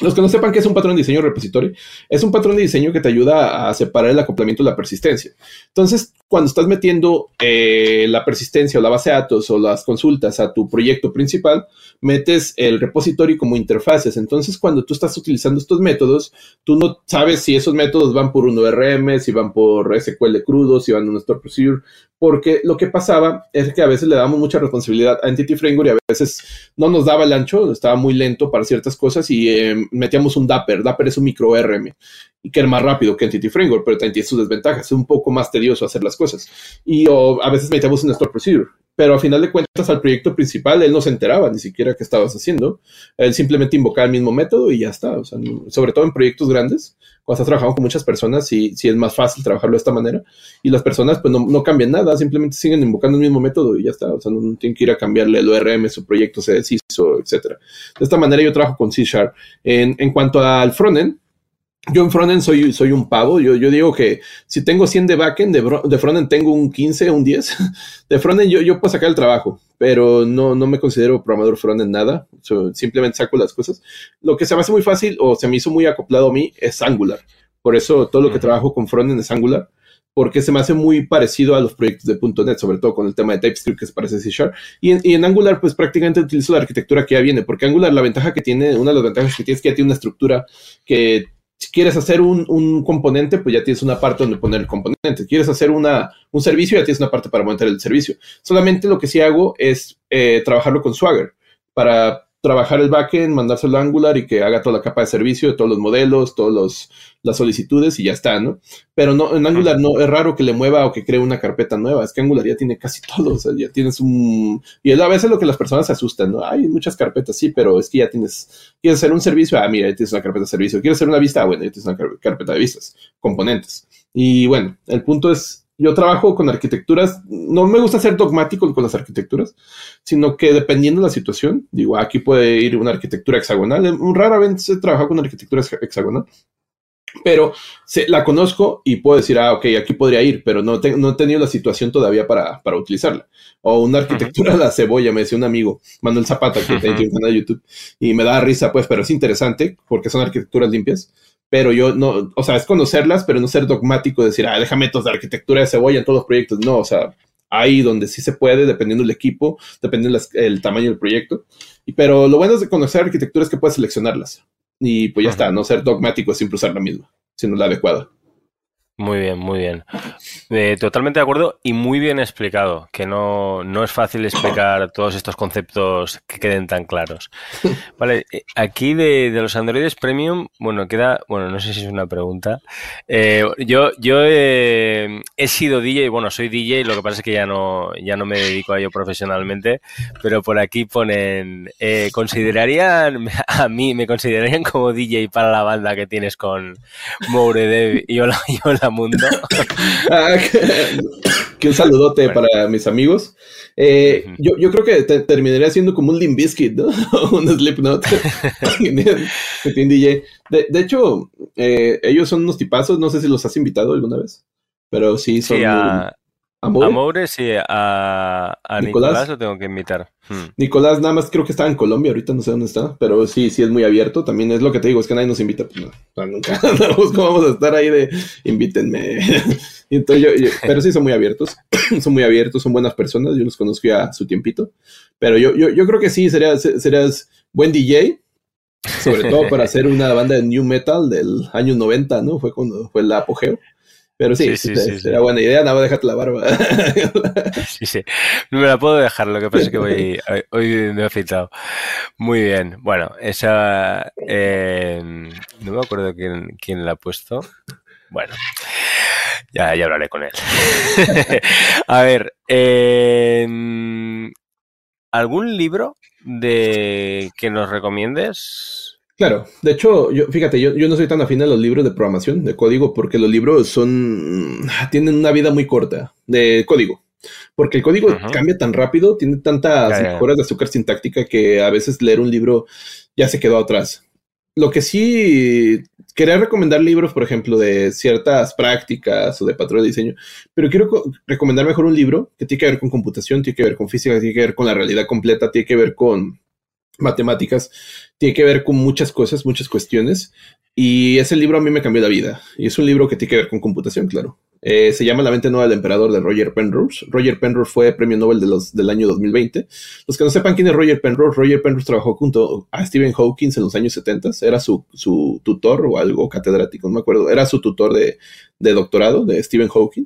los que no sepan qué es un patrón de diseño repository, es un patrón de diseño que te ayuda a separar el acoplamiento de la persistencia. Entonces, cuando estás metiendo eh, la persistencia o la base de datos o las consultas a tu proyecto principal, metes el repository como interfaces. Entonces, cuando tú estás utilizando estos métodos, tú no sabes si esos métodos van por un ORM, si van por SQL crudo, si van a un store procedure, porque lo que pasaba es que a veces le damos mucha responsabilidad a Entity Framework y a veces no nos daba el ancho, estaba muy lento para ciertas cosas y eh, metíamos un Dapper. Dapper es un micro ORM y que era más rápido que Entity Framework, pero también tiene sus desventajas, es un poco más tedioso hacer las cosas. Y a veces metíamos un Store Procedure pero a final de cuentas al proyecto principal él no se enteraba ni siquiera qué estabas haciendo. Él simplemente invocaba el mismo método y ya está. O sea, sobre todo en proyectos grandes, cuando estás trabajando con muchas personas, sí, sí es más fácil trabajarlo de esta manera. Y las personas pues no, no, cambian nada, simplemente siguen invocando el mismo método y ya está. O sea, no, tienen que ir a cambiarle el ORM, su proyecto se deshizo, etc. De esta manera yo trabajo con C Sharp. En, en cuanto al frontend, yo en frontend soy, soy un pavo. Yo, yo digo que si tengo 100 de backend, de, de frontend tengo un 15, un 10. De frontend yo, yo puedo sacar el trabajo, pero no, no me considero programador frontend nada. simplemente saco las cosas. Lo que se me hace muy fácil o se me hizo muy acoplado a mí es Angular. Por eso todo lo que trabajo con frontend es Angular, porque se me hace muy parecido a los proyectos de .NET, sobre todo con el tema de TypeScript que se parece a C Sharp. Y en, Angular, pues prácticamente utilizo la arquitectura que ya viene, porque Angular la ventaja que tiene, una de las ventajas que tiene es que ya tiene una estructura que si quieres hacer un, un, componente, pues ya tienes una parte donde poner el componente. Si quieres hacer una, un servicio, ya tienes una parte para montar el servicio. Solamente lo que sí hago es eh, trabajarlo con Swagger para trabajar el backend, mandárselo a Angular y que haga toda la capa de servicio de todos los modelos, todas las solicitudes y ya está, ¿no? Pero no, en Angular no es raro que le mueva o que cree una carpeta nueva. Es que Angular ya tiene casi todo, o sea, ya tienes un... Y es a veces lo que las personas se asustan, ¿no? Hay muchas carpetas, sí, pero es que ya tienes... ¿Quieres hacer un servicio? Ah, mira, ya tienes una carpeta de servicio. ¿Quieres hacer una vista? Ah, bueno, ya tienes una carpeta de vistas, componentes. Y bueno, el punto es yo trabajo con arquitecturas, no me gusta ser dogmático con las arquitecturas, sino que dependiendo de la situación, digo, aquí puede ir una arquitectura hexagonal, rara vez he trabajado con arquitectura hexagonal, pero se, la conozco y puedo decir, ah, ok, aquí podría ir, pero no, no he tenido la situación todavía para, para utilizarla. O una arquitectura de la cebolla, me decía un amigo, Manuel Zapata, que tiene un canal de YouTube, y me da risa, pues, pero es interesante porque son arquitecturas limpias pero yo no, o sea, es conocerlas, pero no ser dogmático, decir, ah, déjame métodos de arquitectura de cebolla en todos los proyectos. No, o sea, ahí donde sí se puede, dependiendo del equipo, dependiendo del tamaño del proyecto. Y, pero lo bueno de conocer arquitectura es que puedes seleccionarlas. Y pues ya está, no ser dogmático, siempre usar la misma, sino la adecuada. Muy bien, muy bien. Eh, totalmente de acuerdo y muy bien explicado, que no, no, es fácil explicar todos estos conceptos que queden tan claros. Vale, eh, aquí de, de los Androides Premium, bueno, queda, bueno, no sé si es una pregunta. Eh, yo yo he sido DJ, bueno, soy DJ, lo que pasa es que ya no, ya no me dedico a ello profesionalmente, pero por aquí ponen, ¿considerarían, a mí, me considerarían como DJ para la banda que tienes con Mouredev y Hola, y Hola Mundo. Ah, que, un saludote para mis amigos. Eh, yo, yo, creo que terminaría siendo como un Limbiskit, ¿no? un Slipknot. DJ. De, de hecho, eh, ellos son unos tipazos. No sé si los has invitado alguna vez. Pero sí, son. ¿A Moure? sí, a, Nicolás? lo tengo que invitar. Hmm. Nicolás nada más creo que estaba en Colombia, ahorita no sé dónde está, pero sí, sí es muy abierto. También es lo que te digo, es que nadie nos invita. Pues no, nunca ¿cómo vamos a estar ahí de invítenme? Entonces pero sí son muy abiertos, son muy abiertos, son buenas personas, yo los conozco a su tiempito. Pero yo, yo, yo creo que sí, serías, serías buen DJ, sobre todo para hacer una banda de new metal del año 90, ¿no? Fue cuando fue el apogeo. Pero sí, sí, sí, sí buena idea, nada más déjate la barba. sí, sí. No me la puedo dejar, lo que pasa es que voy, hoy me he afeitado. Muy bien. Bueno, esa. Eh, no me acuerdo quién, quién la ha puesto. Bueno, ya, ya hablaré con él. A ver, eh, ¿algún libro de que nos recomiendes? Claro, de hecho, yo, fíjate, yo, yo no soy tan afín a los libros de programación, de código, porque los libros son, tienen una vida muy corta de código. Porque el código cambia tan rápido, tiene tantas mejoras de azúcar sintáctica que a veces leer un libro ya se quedó atrás. Lo que sí, quería recomendar libros, por ejemplo, de ciertas prácticas o de patrón de diseño, pero quiero recomendar mejor un libro que tiene que ver con computación, tiene que ver con física, tiene que ver con la realidad completa, tiene que ver con matemáticas, tiene que ver con muchas cosas, muchas cuestiones. Y ese libro a mí me cambió la vida. Y es un libro que tiene que ver con computación, claro. Eh, se llama La mente nueva del emperador de Roger Penrose. Roger Penrose fue premio Nobel de los, del año 2020. Los que no sepan quién es Roger Penrose, Roger Penrose trabajó junto a Stephen Hawking en los años 70. Era su, su tutor o algo catedrático, no me acuerdo. Era su tutor de, de doctorado de Stephen Hawking.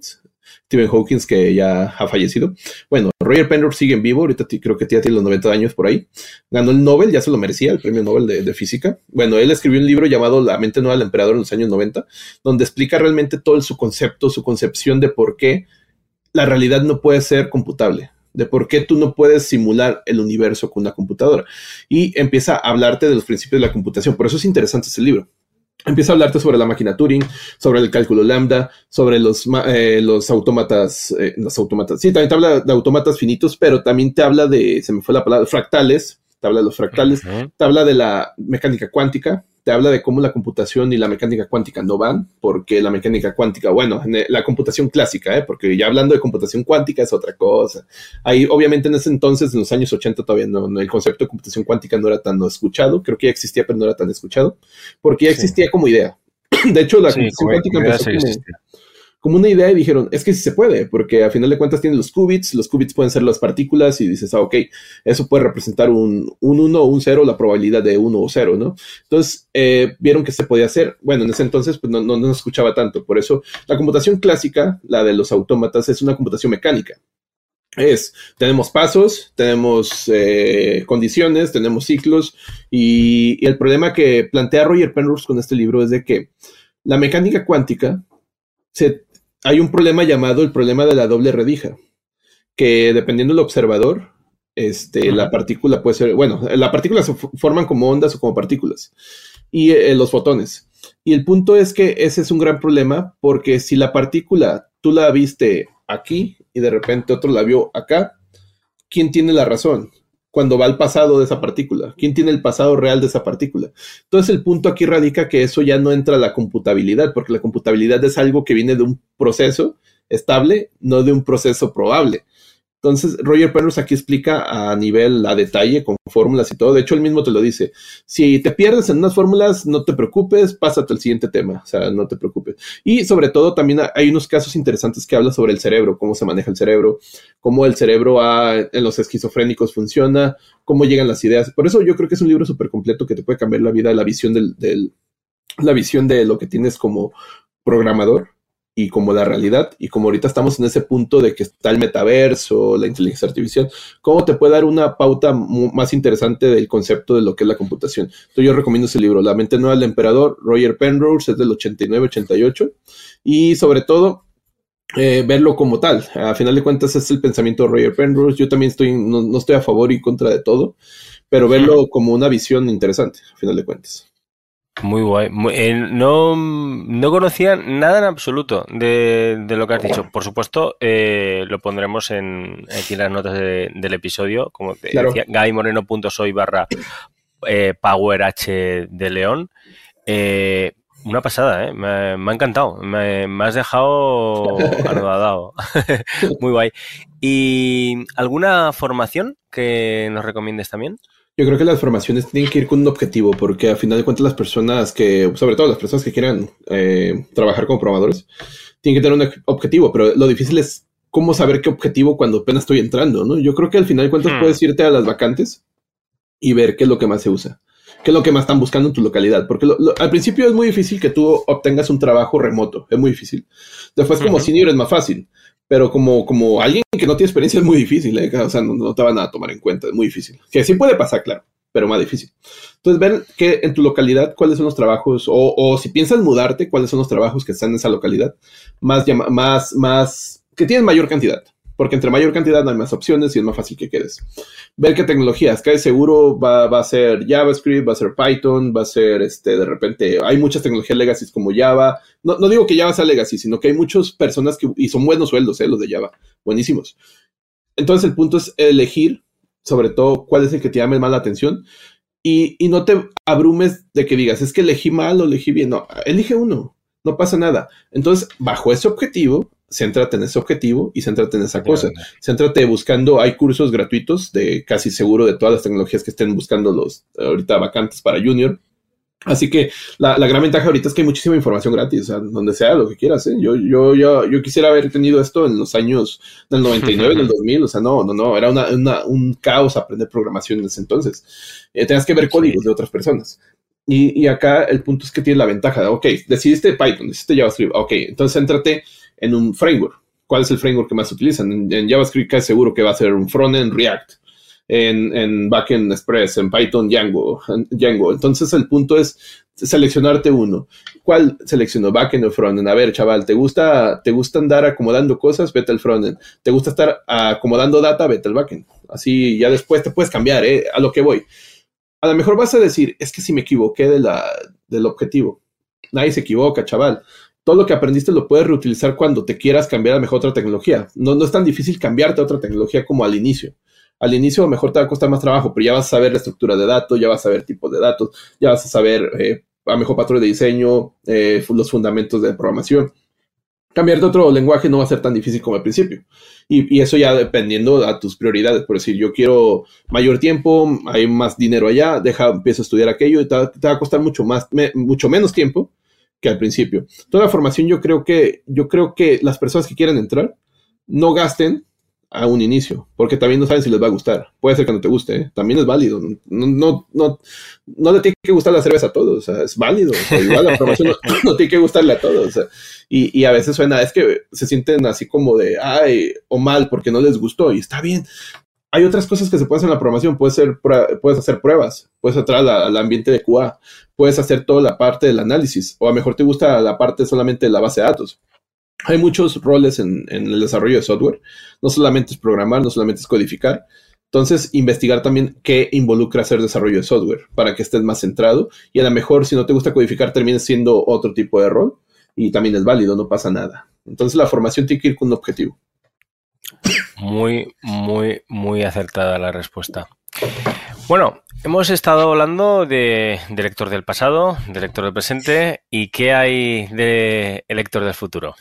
Stephen Hawking, que ya ha fallecido. Bueno, Roger Penrose sigue en vivo, ahorita creo que ya tiene los 90 años por ahí. Ganó el Nobel, ya se lo merecía, el premio Nobel de, física. Bueno, él escribió un libro llamado La mente nueva del emperador en los años 90, donde explica realmente todo su concepto, su concepción de por qué la realidad no puede ser computable. de por qué tú no puedes simular el universo con una computadora. Y empieza a hablarte de los principios de la computación. Por eso es interesante ese libro. Empieza a hablarte sobre la máquina Turing, sobre el cálculo lambda, sobre los, eh, los autómatas, eh, los autómatas. Sí, también te habla de autómatas finitos, pero también te habla de, se me fue la palabra, fractales, te habla de los fractales, te habla de la mecánica cuántica, te habla de cómo la computación y la mecánica cuántica no van, porque la mecánica cuántica, bueno, la computación clásica, ¿eh? porque ya hablando de computación cuántica es otra cosa. Ahí, obviamente, en ese entonces, en los años 80, todavía no, el concepto de computación cuántica no era tan escuchado, creo que ya existía, pero no era tan escuchado, porque ya existía como idea. De hecho, la computación cuántica empezó como, como una idea y dijeron, es que sí se puede, porque a final de cuentas tiene los qubits, los qubits pueden ser las partículas y dices, ah, ok, eso puede representar un 1 o un 0, la probabilidad de 1 o 0, ¿no? Entonces, eh, vieron que se podía hacer. Bueno, en ese entonces pues no, no, no escuchaba tanto, por eso la computación clásica, la de los autómatas, es una computación mecánica es, tenemos pasos, tenemos eh, condiciones, tenemos ciclos y, el problema que plantea Roger Penrose con este libro es de que la mecánica cuántica se hay un problema llamado el problema de la doble redija, que dependiendo del observador, este, la partícula puede ser, bueno, las partículas se forman como ondas o como partículas, y eh, los fotones. Y el punto es que ese es un gran problema, porque si la partícula tú la viste aquí y de repente otro la vio acá, ¿quién tiene la razón? Cuando va al pasado de esa partícula? ¿Quién tiene el pasado real de esa partícula? Entonces el punto aquí radica que eso ya no entra a la computabilidad, porque la computabilidad es algo que viene de un proceso estable, no de un proceso probable. Entonces, Roger Penrose aquí explica a nivel, a detalle, con fórmulas y todo. De hecho, él mismo te lo dice. Si te pierdes en unas fórmulas, no te preocupes, pásate al siguiente tema. O sea, no te preocupes. Y sobre todo, también hay unos casos interesantes que habla sobre el cerebro, cómo se maneja el cerebro, cómo el cerebro en los esquizofrénicos funciona, cómo llegan las ideas. Por eso yo creo que es un libro súper completo que te puede cambiar la vida, la visión del, la visión de lo que tienes como programador y como la realidad, y como ahorita estamos en ese punto de que está el metaverso, la inteligencia artificial, ¿cómo te puede dar una pauta más interesante del concepto de lo que es la computación? Entonces yo recomiendo ese libro, La mente nueva del emperador, Roger Penrose, es del 89-88, y sobre todo eh, verlo como tal. A final de cuentas es el pensamiento de Roger Penrose, yo también estoy, no, no estoy a favor y contra de todo, pero verlo como una visión interesante, a final de cuentas. Muy guay. Eh, no, no conocía nada en absoluto de, lo que has dicho. Por supuesto, eh, lo pondremos en, aquí en las notas del episodio, como te claro. decía, gaimoreno.soy barra eh, PowerH de León. una pasada, me, ha encantado. Me, has dejado anodado. Muy guay. ¿Y alguna formación que nos recomiendes también? Yo creo que las formaciones tienen que ir con un objetivo, porque a final de cuentas las personas que, sobre todo las personas que quieran eh, trabajar como programadores, tienen que tener un objetivo, pero lo difícil es cómo saber qué objetivo cuando apenas estoy entrando, ¿no? Yo creo que al final de cuentas hmm. puedes irte a las vacantes y ver qué es lo que más se usa, qué es lo que más están buscando en tu localidad, porque al principio es muy difícil que tú obtengas un trabajo remoto, es muy difícil. Después como senior es más fácil, pero como, como alguien que no tiene experiencia es muy difícil, ¿eh? o sea, no, te van a tomar en cuenta, es muy difícil. Que sí puede pasar, claro, pero más difícil. Entonces, ver que en tu localidad cuáles son los trabajos, o, o si piensas mudarte, cuáles son los trabajos que están en esa localidad, más, más, más, que tienen mayor cantidad porque entre mayor cantidad hay más opciones y es más fácil que quedes. Ver qué tecnologías, cae seguro va, a ser JavaScript, va a ser Python, va a ser, este, de repente, hay muchas tecnologías legacy como Java. No, no digo que Java sea legacy, sino que hay muchas personas que, y son buenos sueldos, eh, los de Java, buenísimos. Entonces el punto es elegir, sobre todo, cuál es el que te llame más la atención y, y no te abrumes de que digas, es que elegí mal o elegí bien. No, elige uno, no pasa nada. Entonces, bajo ese objetivo, céntrate en ese objetivo y céntrate en esa cosa. Céntrate buscando, hay cursos gratuitos de casi seguro de todas las tecnologías que estén buscando los ahorita vacantes para junior. Así que la, gran ventaja ahorita es que hay muchísima información gratis, o sea, donde sea, lo que quieras. ¿eh? Yo, yo, yo, yo quisiera haber tenido esto en los años del 99, del 2000, o sea, no, no, no, era una, un caos aprender programación en ese entonces. Eh, tenías que ver códigos de otras personas. Y, y, acá el punto es que tienes la ventaja de, ok, decidiste Python, decidiste JavaScript, ok, entonces céntrate en un framework. ¿Cuál es el framework que más utilizan? En, JavaScript casi seguro que va a ser un frontend React. en, en Backend Express, en Python Django, Django. Entonces el punto es seleccionarte uno. ¿Cuál selecciono? Backend o frontend. A ver, chaval, ¿te gusta, ¿te gusta andar acomodando cosas? Vete al frontend. ¿Te gusta estar acomodando data? Vete al backend. Así ya después te puedes cambiar, ¿eh? A lo que voy. A lo mejor vas a decir, es que si me equivoqué del objetivo. Nadie se equivoca, chaval todo lo que aprendiste lo puedes reutilizar cuando te quieras cambiar a mejor otra tecnología. No, no es tan difícil cambiarte a otra tecnología como al inicio. Al inicio a lo mejor te va a costar más trabajo, pero ya vas a saber la estructura de datos, ya vas a saber tipos de datos, ya vas a saber eh, a mejor patrón de diseño, eh, los fundamentos de programación. Cambiar de otro lenguaje no va a ser tan difícil como al principio. Y, eso ya dependiendo a tus prioridades. Por decir, yo quiero mayor tiempo, hay más dinero allá, deja, empiezo a estudiar aquello y te, va a costar mucho, más, mucho menos tiempo que al principio. Toda la formación yo creo que, yo creo que las personas que quieran entrar no gasten a un inicio, porque también no saben si les va a gustar. Puede ser que no te guste, ¿eh? también es válido. No, no, no, no le tiene que gustar la cerveza a todos, o sea, es válido. igual la no, tiene que gustarle a todos. y, y, a veces suena, es que se sienten así como de, ay, o mal porque no les gustó, y está bien hay otras cosas que se pueden hacer en la programación. Puedes, ser, puedes hacer pruebas, puedes entrar al, ambiente de QA, puedes hacer toda la parte del análisis, o a lo mejor te gusta la parte solamente de la base de datos. Hay muchos roles en, el desarrollo de software. No solamente es programar, no solamente es codificar. Entonces, investigar también qué involucra hacer desarrollo de software para que estés más centrado. Y a lo mejor, si no te gusta codificar, termines siendo otro tipo de rol. Y también es válido, no pasa nada. Entonces, la formación tiene que ir con un objetivo. Muy, muy, muy acertada la respuesta. Bueno, hemos estado hablando de, lector del pasado, de lector del presente y qué hay de lector del futuro.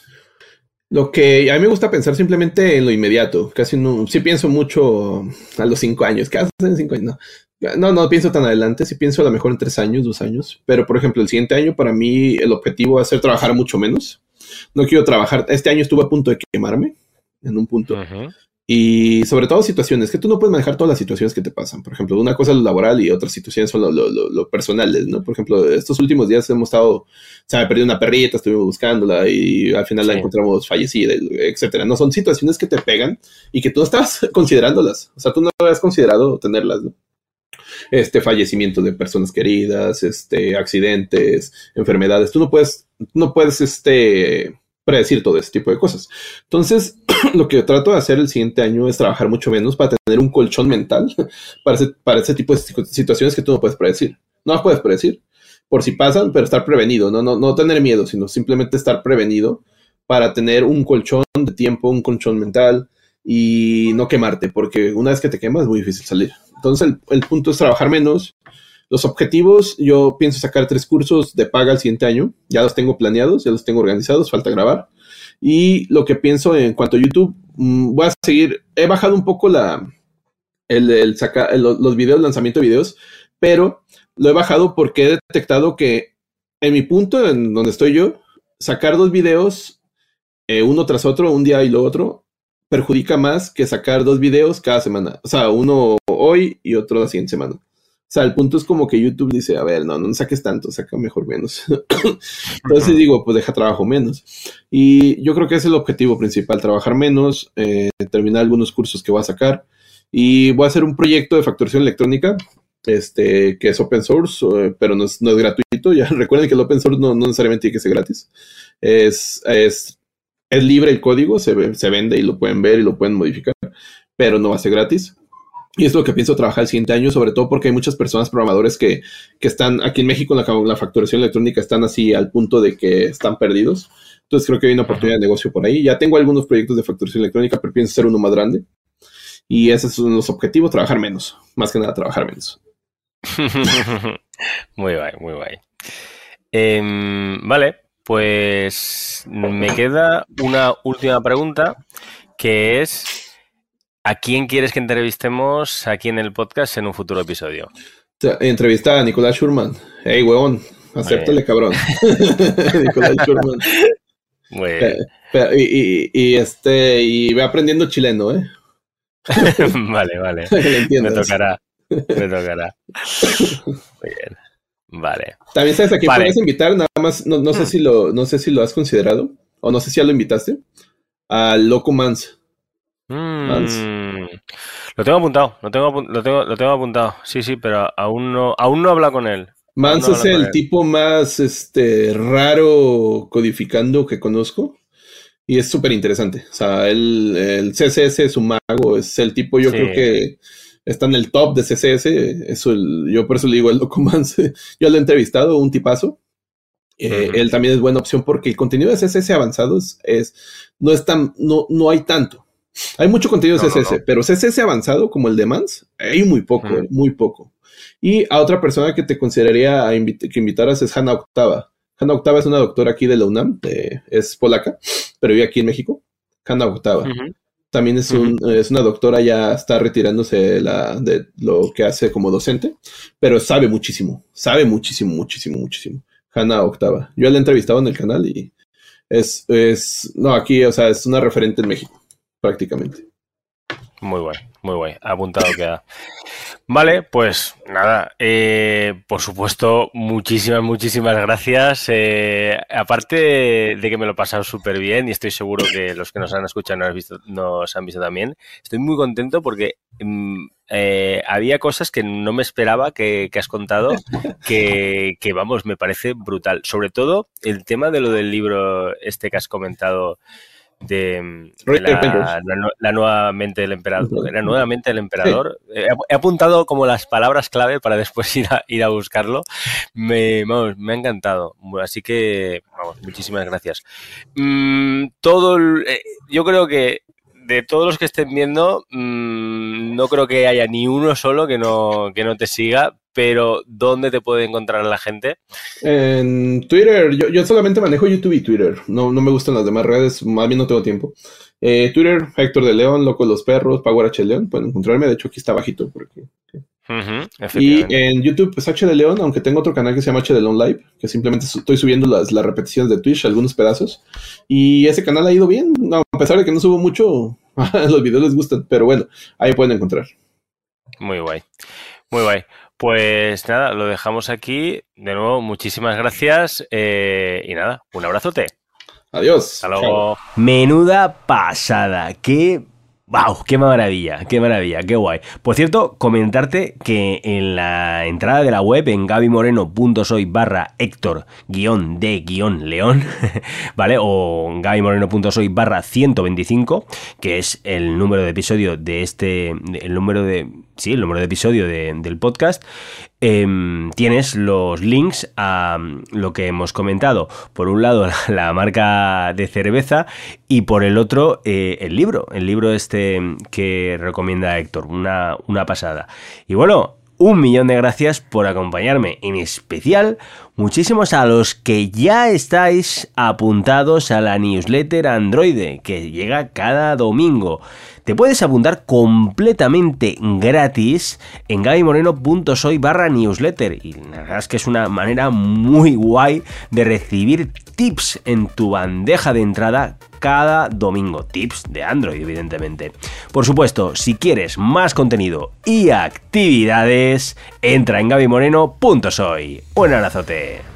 Lo que a mí me gusta pensar simplemente en lo inmediato. Casi no, sí pienso mucho a los cinco años. ¿Qué haces en cinco años? No. no, no pienso tan adelante. Sí pienso a lo mejor en tres años, dos años. Pero por ejemplo, el siguiente año para mí el objetivo va a ser trabajar mucho menos. No quiero trabajar. Este año estuve a punto de quemarme en un punto. Y sobre todo situaciones, que tú no puedes manejar todas las situaciones que te pasan. Por ejemplo, una cosa es lo laboral y otras situaciones son lo, lo, personales, ¿no? Por ejemplo, estos últimos días hemos estado, o sea, me perdí una perrita, estuvimos buscándola y al final la encontramos fallecida, etcétera. No son situaciones que te pegan y que tú no estás considerándolas. O sea, tú no habías considerado tenerlas, ¿no? Este fallecimiento de personas queridas, este accidentes, enfermedades. Tú no puedes, no puedes, este predecir todo ese tipo de cosas. Entonces, lo que trato de hacer el siguiente año es trabajar mucho menos para tener un colchón mental para ese, para ese tipo de situaciones que tú no puedes predecir. No las puedes predecir por si pasan, pero estar prevenido, no, no, no tener miedo, sino simplemente estar prevenido para tener un colchón de tiempo, un colchón mental y no quemarte, porque una vez que te quemas es muy difícil salir. Entonces el, el punto es trabajar menos, los objetivos, yo pienso sacar tres cursos de paga el siguiente año. Ya los tengo planeados, ya los tengo organizados, falta grabar. Y lo que pienso en cuanto a YouTube, mm, voy a seguir. He bajado un poco la, el, sacar los videos, lanzamiento de videos, pero lo he bajado porque he detectado que en mi punto, en donde estoy yo, sacar dos videos, eh, uno tras otro, un día y lo otro, perjudica más que sacar dos videos cada semana. O sea, uno hoy y otro la siguiente semana. O sea, el punto es como que YouTube dice, a ver, no, no saques tanto, saca mejor menos. Entonces digo, pues deja trabajo menos. Y yo creo que ese es el objetivo principal, trabajar menos, eh, terminar algunos cursos que voy a sacar. Y voy a hacer un proyecto de facturación electrónica, este, que es open source, eh, pero no es, no es, gratuito. Ya recuerden que el open source no, no, necesariamente tiene que ser gratis. Es, es, es libre el código, se, se vende y lo pueden ver y lo pueden modificar, pero no va a ser gratis. Y es lo que pienso trabajar el siguiente año, sobre todo porque hay muchas personas programadores que, están aquí en México en la, facturación electrónica, están así al punto de que están perdidos. Entonces creo que hay una oportunidad de negocio por ahí. Ya tengo algunos proyectos de facturación electrónica, pero pienso hacer uno más grande. Y esos son los objetivos, trabajar menos. Más que nada, trabajar menos. muy guay, muy guay. Em, vale, pues me queda una última pregunta que es ¿A quién quieres que entrevistemos aquí en el podcast en un futuro episodio? Entrevista a Nicolás Schurman. Hey, huevón, acéptale, cabrón. Nicolás Schurman. Muy bien. y, este, y ve aprendiendo chileno, ¿eh? vale, vale. Me tocará. Me tocará. Muy bien. Vale. También sabes a quién puedes invitar, nada más, no, no, sé si lo, no sé si lo has considerado, o no sé si ya lo invitaste, a Loco Mans. Mm. Lo tengo apuntado, lo tengo, lo tengo, lo tengo apuntado. Sí, sí, pero aún no, aún no habla con él. Mans es el tipo más este, raro codificando que conozco. Y es súper interesante. O sea, el, el, CSS es un mago. Es el tipo, yo creo que está en el top de CSS. Eso yo por eso le digo el loco Mans. Yo lo he entrevistado, un tipazo. Eh, él también es buena opción porque el contenido de CSS avanzado es, no es tan, no, no hay tanto. Hay mucho contenido de CSS, pero CSS avanzado como el de Mans, hay muy poco, muy poco. Y a otra persona que te consideraría que invitaras es Hanna Octava. Hanna Octava es una doctora aquí de la UNAM, es polaca, pero vive aquí en México. Hanna Octava. También es, un, es una doctora, ya está retirándose de, la, de lo que hace como docente, pero sabe muchísimo, sabe muchísimo, muchísimo, muchísimo. Hanna Octava. Yo la he entrevistado en el canal y es, es, no, aquí, o sea, es una referente en México, prácticamente. Muy bueno, muy bueno. Apuntado queda. Vale, pues nada, eh, por supuesto, muchísimas, muchísimas gracias. Eh, aparte de que me lo he pasado súper bien y estoy seguro que los que nos han escuchado nos han visto, nos han visto también, estoy muy contento porque mm, eh, había cosas que no me esperaba que, has contado, que, vamos, me parece brutal. Sobre todo el tema de lo del libro este que has comentado de, la, nueva mente del emperador. La nueva mente del emperador. He, apuntado como las palabras clave para después ir a, ir a buscarlo. Me, me ha encantado. Así que, vamos, muchísimas gracias. Mm, todo, eh, yo creo que de todos los que estén viendo, mm, no creo que haya ni uno solo que no, que no te siga, pero ¿dónde te puede encontrar la gente? En Twitter, yo, solamente manejo YouTube y Twitter, no, no me gustan las demás redes, más bien no tengo tiempo. Eh, Twitter, Héctor de León, Loco los Perros, Power H León, pueden encontrarme, de hecho aquí está bajito. Porque, y en YouTube, pues H de León, aunque tengo otro canal que se llama H de León Live, que simplemente estoy subiendo las, las repeticiones de Twitch, algunos pedazos, y ese canal ha ido bien, a pesar de que no subo mucho, los videos les gustan, pero bueno, ahí pueden encontrar. Muy guay, muy guay. Pues nada, lo dejamos aquí. De nuevo, muchísimas gracias. Eh, y nada, un abrazote. Adiós. Hasta luego. Menuda pasada. Qué ¡Wow! ¡Qué maravilla! ¡Qué maravilla! ¡Qué guay! Por cierto, comentarte que en la entrada de la web, en gabimoreno.soy barra Héctor guion de guion León, ¿vale? O gabimoreno.soy barra 125, que es el número de episodio de este, el número de, sí, el número de episodio del podcast, Em, tienes los links a mm, lo que hemos comentado. Por un lado, la, marca de cerveza y por el otro, eh, el libro. El libro este que recomienda Héctor. Una, una pasada. Y bueno, un millón de gracias por acompañarme. En especial, muchísimos a los que ya estáis apuntados a la newsletter Android, que llega cada domingo. Te puedes apuntar completamente gratis en gabymoreno.soy barra newsletter. Y la verdad es que es una manera muy guay de recibir tips en tu bandeja de entrada cada domingo. Tips de Android, evidentemente. Por supuesto, si quieres más contenido y actividades, entra en gabymoreno.soy. Un abrazote.